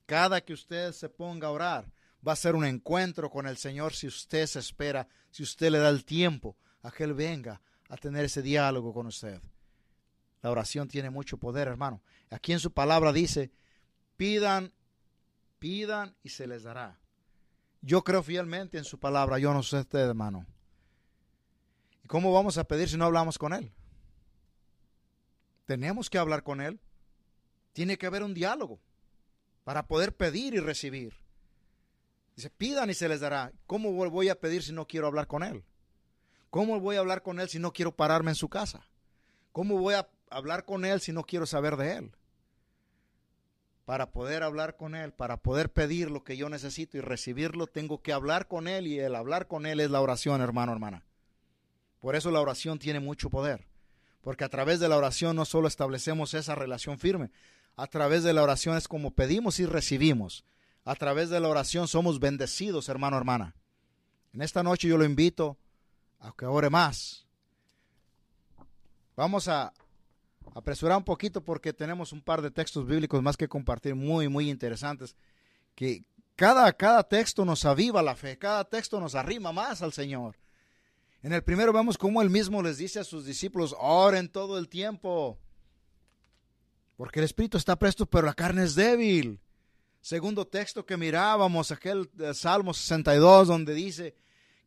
Cada que usted se ponga a orar, va a ser un encuentro con el Señor si usted se espera, si usted le da el tiempo a que Él venga a tener ese diálogo con usted. La oración tiene mucho poder, hermano. Aquí en su palabra dice, pidan, pidan y se les dará. Yo creo fielmente en su palabra, yo no sé usted, hermano. ¿Y cómo vamos a pedir si no hablamos con Él? Tenemos que hablar con Él. Tiene que haber un diálogo para poder pedir y recibir. Dice, pidan y se les dará. ¿Cómo voy a pedir si no quiero hablar con Él? ¿Cómo voy a hablar con Él si no quiero pararme en su casa? ¿Cómo voy a hablar con Él si no quiero saber de Él? Para poder hablar con Él, para poder pedir lo que yo necesito y recibirlo, tengo que hablar con Él y el hablar con Él es la oración, hermano, hermana. Por eso la oración tiene mucho poder. Porque a través de la oración no solo establecemos esa relación firme, a través de la oración es como pedimos y recibimos. A través de la oración somos bendecidos, hermano, hermana. En esta noche yo lo invito a que ore más, Vamos a apresurar un poquito porque tenemos un par de textos bíblicos más que compartir muy, muy interesantes. Que cada, cada texto nos aviva la fe, cada texto nos arrima más al Señor. En el primero vemos cómo él mismo les dice a sus discípulos, oren todo el tiempo, porque el espíritu está presto, pero la carne es débil. Segundo texto que mirábamos, aquel Salmo 62, donde dice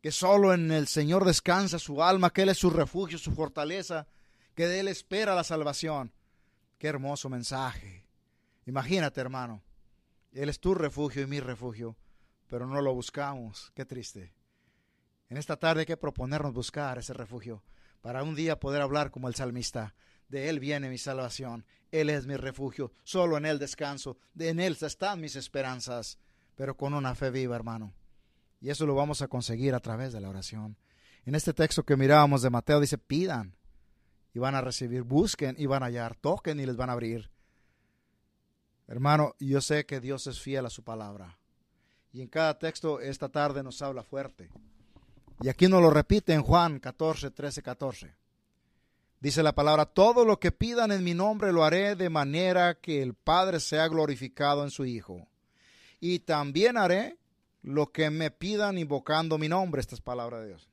que solo en el Señor descansa su alma, que Él es su refugio, su fortaleza, que de Él espera la salvación. Qué hermoso mensaje. Imagínate, hermano, Él es tu refugio y mi refugio, pero no lo buscamos. Qué triste. En esta tarde hay que proponernos buscar ese refugio para un día poder hablar como el salmista. De Él viene mi salvación. Él es mi refugio. Solo en Él descanso. De en Él están mis esperanzas. Pero con una fe viva, hermano. Y eso lo vamos a conseguir a través de la oración. En este texto que mirábamos de Mateo dice, pidan y van a recibir, busquen y van a hallar, toquen y les van a abrir. Hermano, yo sé que Dios es fiel a su palabra. Y en cada texto esta tarde nos habla fuerte. Y aquí nos lo repite en Juan 14, 13, 14. Dice la palabra, todo lo que pidan en mi nombre lo haré de manera que el Padre sea glorificado en su Hijo. Y también haré lo que me pidan invocando mi nombre. Esta es palabra de Dios.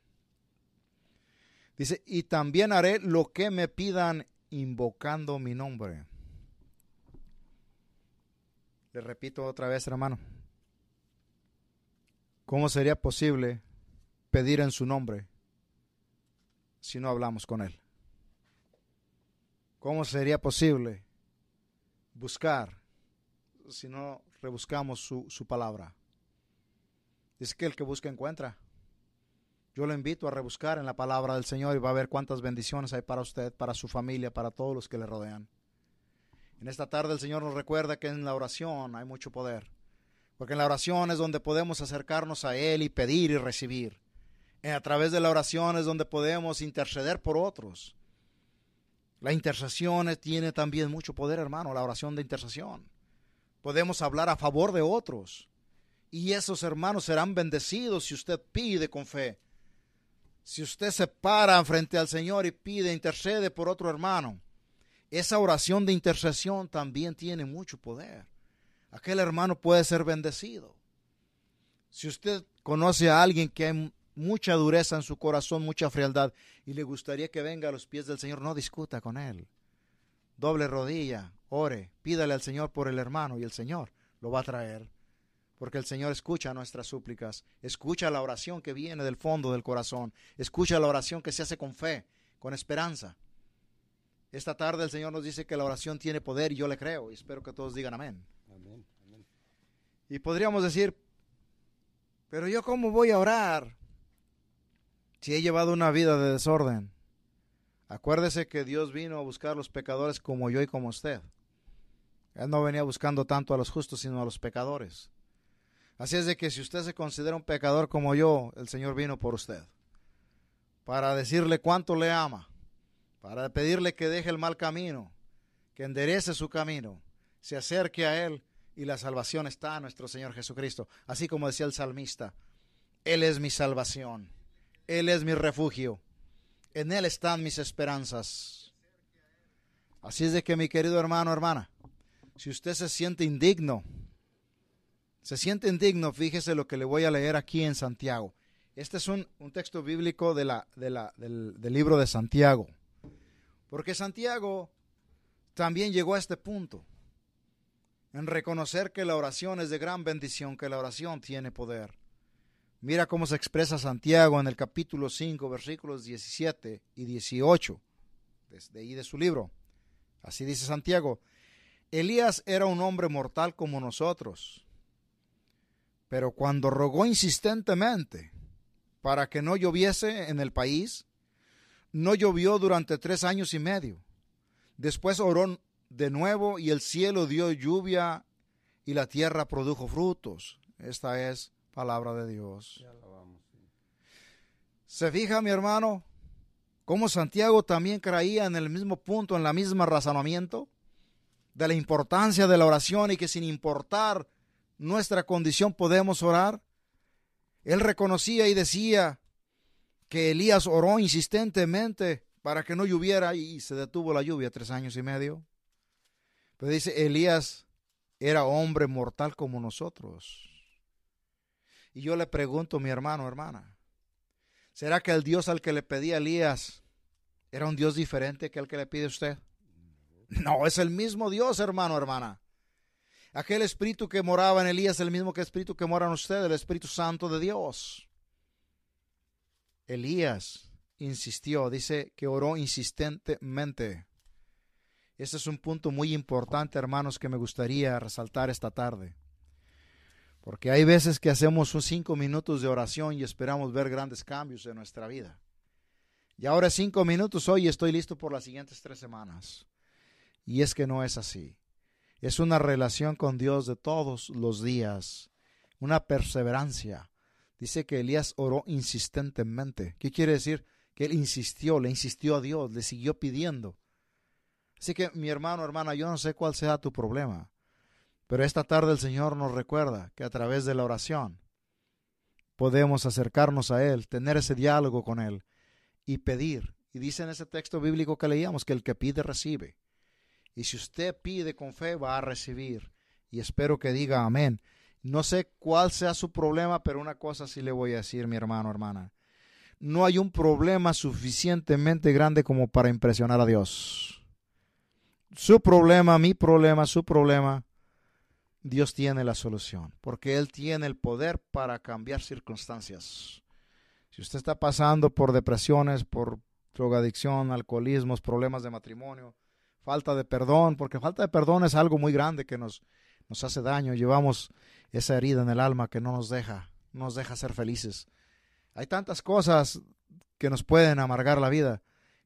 Dice, y también haré lo que me pidan invocando mi nombre. Le repito otra vez, hermano. ¿Cómo sería posible pedir en su nombre si no hablamos con Él? ¿Cómo sería posible buscar si no rebuscamos su, su palabra? Dice que el que busca encuentra. Yo lo invito a rebuscar en la palabra del Señor y va a ver cuántas bendiciones hay para usted, para su familia, para todos los que le rodean. En esta tarde el Señor nos recuerda que en la oración hay mucho poder. Porque en la oración es donde podemos acercarnos a Él y pedir y recibir. A través de la oración es donde podemos interceder por otros. La intercesión tiene también mucho poder, hermano, la oración de intercesión. Podemos hablar a favor de otros. Y esos hermanos serán bendecidos si usted pide con fe. Si usted se para frente al Señor y pide, intercede por otro hermano, esa oración de intercesión también tiene mucho poder. Aquel hermano puede ser bendecido. Si usted conoce a alguien que mucha dureza en su corazón, mucha frialdad, y le gustaría que venga a los pies del Señor, no discuta con él. Doble rodilla, ore, pídale al Señor por el hermano y el Señor lo va a traer porque el Señor escucha nuestras súplicas, escucha la oración que viene del fondo del corazón, escucha la oración que se hace con fe, con esperanza. Esta tarde el Señor nos dice que la oración tiene poder y yo le creo y espero que todos digan amén. amén, Y podríamos decir, pero yo cómo voy a orar si he llevado una vida de desorden. Acuérdese que Dios vino a buscar a los pecadores como yo y como usted. Él no venía buscando tanto a los justos, sino a los pecadores. Así es de que si usted se considera un pecador como yo, el Señor vino por usted. Para decirle cuánto le ama. Para pedirle que deje el mal camino. Que enderece su camino. Se acerque a Él. Y la salvación está en nuestro Señor Jesucristo. Así como decía el salmista. Él es mi salvación. Él es mi refugio. En Él están mis esperanzas. Así es de que mi querido hermano, hermana, si usted se siente indigno, se siente indigno, fíjese lo que le voy a leer aquí en Santiago. Este es un, texto bíblico de la, del, del libro de Santiago. Porque Santiago también llegó a este punto, en reconocer que la oración es de gran bendición, que la oración tiene poder. Mira cómo se expresa Santiago en el capítulo 5, versículos 17 y 18, desde ahí de su libro. Así dice Santiago, Elías era un hombre mortal como nosotros pero cuando rogó insistentemente para que no lloviese en el país, no llovió durante tres años y medio. Después oró de nuevo y el cielo dio lluvia y la tierra produjo frutos. Esta es palabra de Dios. ¿Se fija, mi hermano, cómo Santiago también creía en el mismo punto, en la misma razonamiento de la importancia de la oración y que sin importar nuestra condición podemos orar? Él reconocía y decía que Elías oró insistentemente para que no lloviera y se detuvo la lluvia tres años y medio. Pero dice, Elías era hombre mortal como nosotros. Y yo le pregunto, mi hermano, hermana, ¿será que el Dios al que le pedía Elías era un Dios diferente que el que le pide usted? No, es el mismo Dios, hermano, hermana. Aquel espíritu que moraba en Elías es el mismo que espíritu que mora en usted, el Espíritu Santo de Dios. Elías insistió, dice que oró insistentemente. Este es un punto muy importante, hermanos, que me gustaría resaltar esta tarde. Porque hay veces que hacemos unos cinco minutos de oración y esperamos ver grandes cambios en nuestra vida. Y ahora cinco minutos hoy estoy listo por las siguientes tres semanas. Y es que no es así. Es una relación con Dios de todos los días, una perseverancia. Dice que Elías oró insistentemente. ¿Qué quiere decir? Que él insistió, le insistió a Dios, le siguió pidiendo. Así que mi hermano, hermana, yo no sé cuál sea tu problema, pero esta tarde el Señor nos recuerda que a través de la oración podemos acercarnos a Él, tener ese diálogo con Él y pedir. Y dice en ese texto bíblico que leíamos que el que pide recibe. Y si usted pide con fe, va a recibir. Y espero que diga amén. No sé cuál sea su problema, pero una cosa sí le voy a decir, mi hermano, hermana. No hay un problema suficientemente grande como para impresionar a Dios su problema, mi problema, su problema, Dios tiene la solución, porque Él tiene el poder para cambiar circunstancias. Si usted está pasando por depresiones, por drogadicción, alcoholismos, problemas de matrimonio, falta de perdón, porque falta de perdón es algo muy grande que nos, nos hace daño. Llevamos esa herida en el alma que no nos deja, no nos deja ser felices. Hay tantas cosas que nos pueden amargar la vida,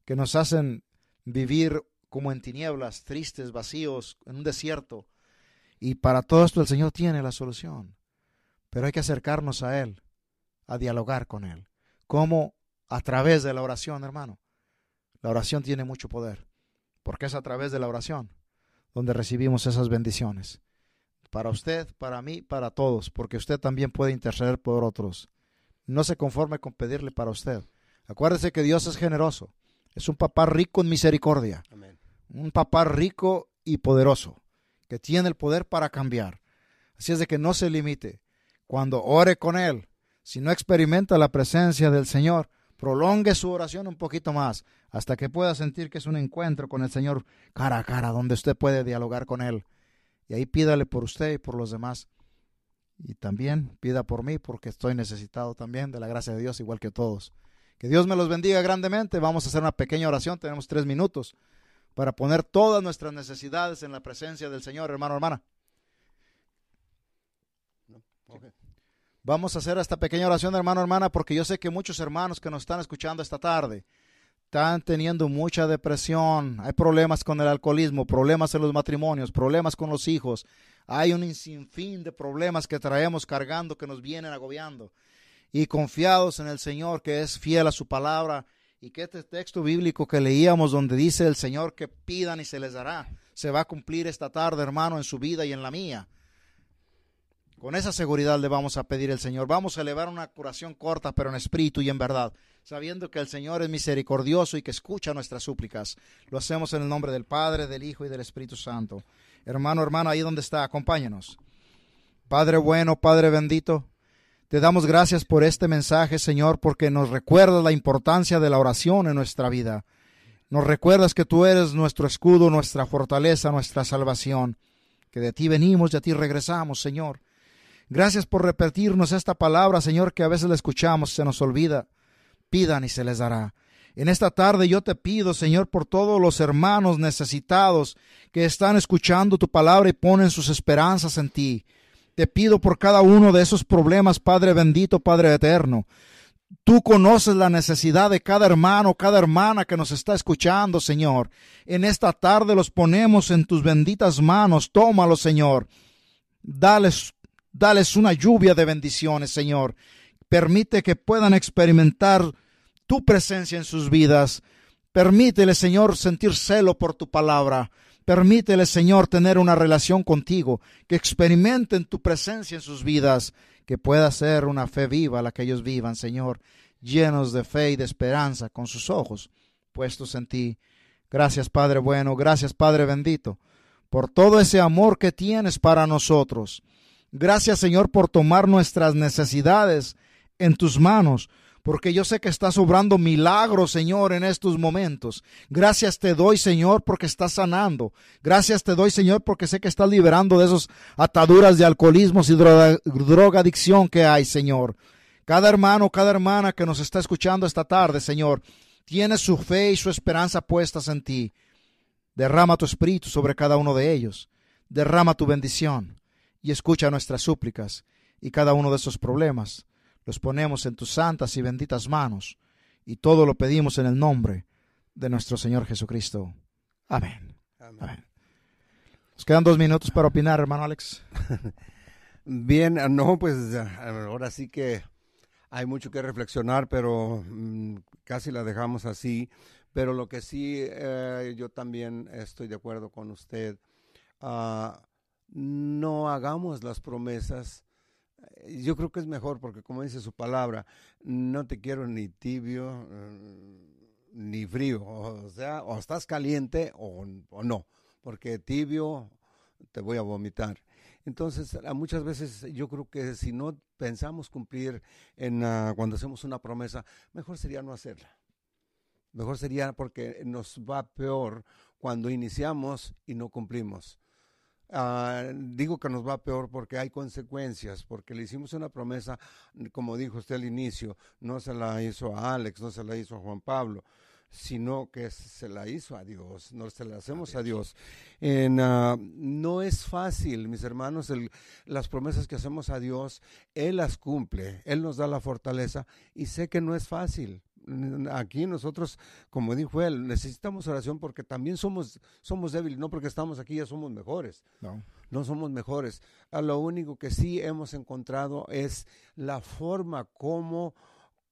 que nos hacen vivir como en tinieblas, tristes, vacíos, en un desierto. Y para todo esto el Señor tiene la solución. Pero hay que acercarnos a Él, a dialogar con Él. como A través de la oración, hermano. La oración tiene mucho poder, porque es a través de la oración donde recibimos esas bendiciones. Para usted, para mí, para todos, porque usted también puede interceder por otros. No se conforme con pedirle para usted. Acuérdese que Dios es generoso. Es un papá rico en misericordia. Amén un papá rico y poderoso, que tiene el poder para cambiar. Así es de que no se limite. Cuando ore con Él, si no experimenta la presencia del Señor, prolongue su oración un poquito más, hasta que pueda sentir que es un encuentro con el Señor cara a cara, donde usted puede dialogar con Él. Y ahí pídale por usted y por los demás. Y también pida por mí, porque estoy necesitado también de la gracia de Dios, igual que todos. Que Dios me los bendiga grandemente. Vamos a hacer una pequeña oración, tenemos tres minutos para poner todas nuestras necesidades en la presencia del Señor, hermano, hermana. Vamos a hacer esta pequeña oración, hermano, hermana, porque yo sé que muchos hermanos que nos están escuchando esta tarde están teniendo mucha depresión, hay problemas con el alcoholismo, problemas en los matrimonios, problemas con los hijos, hay un sinfín de problemas que traemos cargando, que nos vienen agobiando. Y confiados en el Señor, que es fiel a su palabra, y que este texto bíblico que leíamos donde dice el Señor que pidan y se les dará, se va a cumplir esta tarde, hermano, en su vida y en la mía. Con esa seguridad le vamos a pedir al Señor. Vamos a elevar una curación corta, pero en espíritu y en verdad, sabiendo que el Señor es misericordioso y que escucha nuestras súplicas. Lo hacemos en el nombre del Padre, del Hijo y del Espíritu Santo. Hermano, hermano, ahí donde está, acompáñenos. Padre bueno, Padre bendito, te damos gracias por este mensaje, Señor, porque nos recuerdas la importancia de la oración en nuestra vida. Nos recuerdas que tú eres nuestro escudo, nuestra fortaleza, nuestra salvación, que de ti venimos y a ti regresamos, Señor. Gracias por repetirnos esta palabra, Señor, que a veces la escuchamos, se nos olvida. Pidan y se les dará. En esta tarde yo te pido, Señor, por todos los hermanos necesitados que están escuchando tu palabra y ponen sus esperanzas en ti. Te pido por cada uno de esos problemas, Padre bendito, Padre eterno. Tú conoces la necesidad de cada hermano, cada hermana que nos está escuchando, Señor. En esta tarde los ponemos en tus benditas manos. Tómalos, Señor. Dales, dales una lluvia de bendiciones, Señor. Permite que puedan experimentar tu presencia en sus vidas. Permítele, Señor, sentir celo por tu palabra. Permítele, Señor, tener una relación contigo, que experimenten tu presencia en sus vidas, que pueda ser una fe viva la que ellos vivan, Señor, llenos de fe y de esperanza con sus ojos. puestos en ti. Gracias Padre bueno, gracias Padre bendito, por todo ese amor que tienes para nosotros. Gracias Señor por tomar nuestras necesidades en tus manos, porque yo sé que estás obrando milagros, Señor, en estos momentos. Gracias te doy, Señor, porque estás sanando. Gracias te doy, Señor, porque sé que estás liberando de esas ataduras de alcoholismos y droga, drogadicción que hay, Señor. Cada hermano, cada hermana que nos está escuchando esta tarde, Señor, tiene su fe y su esperanza puestas en ti. Derrama tu espíritu sobre cada uno de ellos. Derrama tu bendición y escucha nuestras súplicas y cada uno de esos problemas. Los ponemos en tus santas y benditas manos y todo lo pedimos en el nombre de nuestro Señor Jesucristo. Amén. Amén. Nos quedan dos minutos para opinar, hermano Alex. Bien, no, pues ahora sí que hay mucho que reflexionar, pero mm, casi la dejamos así. Pero lo que sí, eh, yo también estoy de acuerdo con usted. Ah, no hagamos las promesas. Eh, yo creo que es mejor porque como dice su palabra, no te quiero ni tibio mm, ni frío. O sea, o estás caliente o, o no. Porque tibio te voy a vomitar. Entonces, muchas veces yo creo que si no pensamos cumplir en uh, cuando hacemos una promesa, mejor sería no hacerla. Mejor sería porque nos va peor cuando iniciamos y no cumplimos. Uh, digo que nos va peor porque hay consecuencias, porque le hicimos una promesa, como dijo usted al inicio, no se la hizo a Alex, no se la hizo a Juan Pablo, sino que se la hizo a Dios, no se la hacemos a Dios. En, uh, no es fácil, mis hermanos, el, las promesas que hacemos a Dios, Él las cumple, Él nos da la fortaleza y sé que no es fácil. Aquí nosotros, como dijo él, necesitamos oración porque también somos, somos débiles, no porque estamos aquí ya somos mejores. No. No somos mejores. A ah, lo único que sí hemos encontrado es la forma como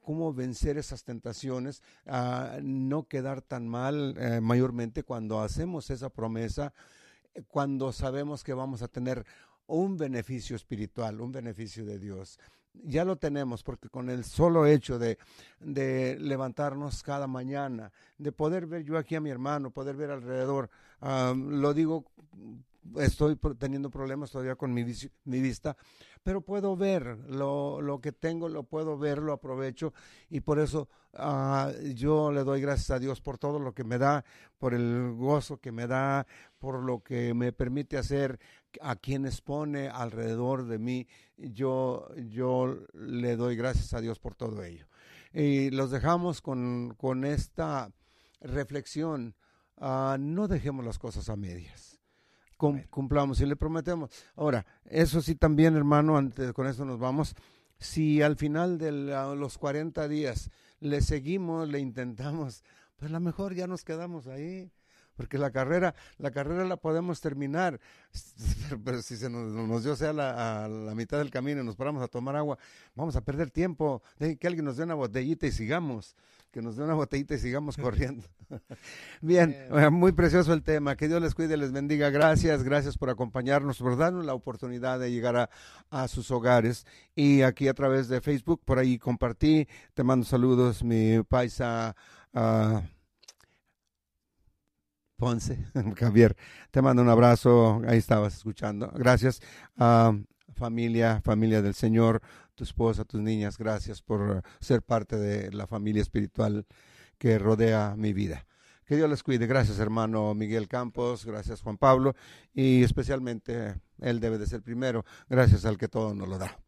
cómo vencer esas tentaciones, a no quedar tan mal eh, mayormente cuando hacemos esa promesa, eh, cuando sabemos que vamos a tener un beneficio espiritual, un beneficio de Dios. Ya lo tenemos porque con el solo hecho de, de levantarnos cada mañana, de poder ver yo aquí a mi hermano, poder ver alrededor, lo digo estoy teniendo problemas todavía con mi, mi vista, pero puedo ver lo, lo, que tengo, lo puedo ver, lo aprovecho y por eso uh, yo le doy gracias a Dios por todo lo que me da, por el gozo que me da, por lo que me permite hacer, a quienes pone alrededor de mí. Yo, yo le doy gracias a Dios por todo ello. Y los dejamos con, con esta reflexión. Uh, no dejemos las cosas a medias cumplamos y le prometemos. Ahora, eso sí también, hermano, antes con eso nos vamos. Si al final de los 40 días le seguimos, le intentamos, pues a lo mejor ya nos quedamos ahí porque la carrera, la carrera la podemos terminar, pero si se nos, dio sea la, a la mitad del camino y nos paramos a tomar agua, vamos a perder tiempo, que alguien nos dé una botellita y sigamos, que nos dé una botellita y sigamos corriendo. Bien, muy precioso el tema, que Dios les cuide, les bendiga, gracias, gracias por acompañarnos, por darnos la oportunidad de llegar a, a sus hogares. Y aquí a través de Facebook, por ahí compartí, te mando saludos, mi paisa. Uh, Ponce, Javier, te mando un abrazo, ahí estabas escuchando. Gracias, a familia, familia del Señor, tu esposa, tus niñas, gracias por ser parte de la familia espiritual que rodea mi vida. Que Dios les cuide. Gracias, hermano Miguel Campos, gracias, Juan Pablo, y especialmente él debe de ser primero, gracias al que todo nos lo da.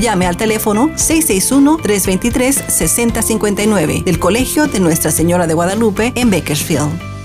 llame al teléfono 661-323-6059 del Colegio de Nuestra Señora de Guadalupe en Bakersfield.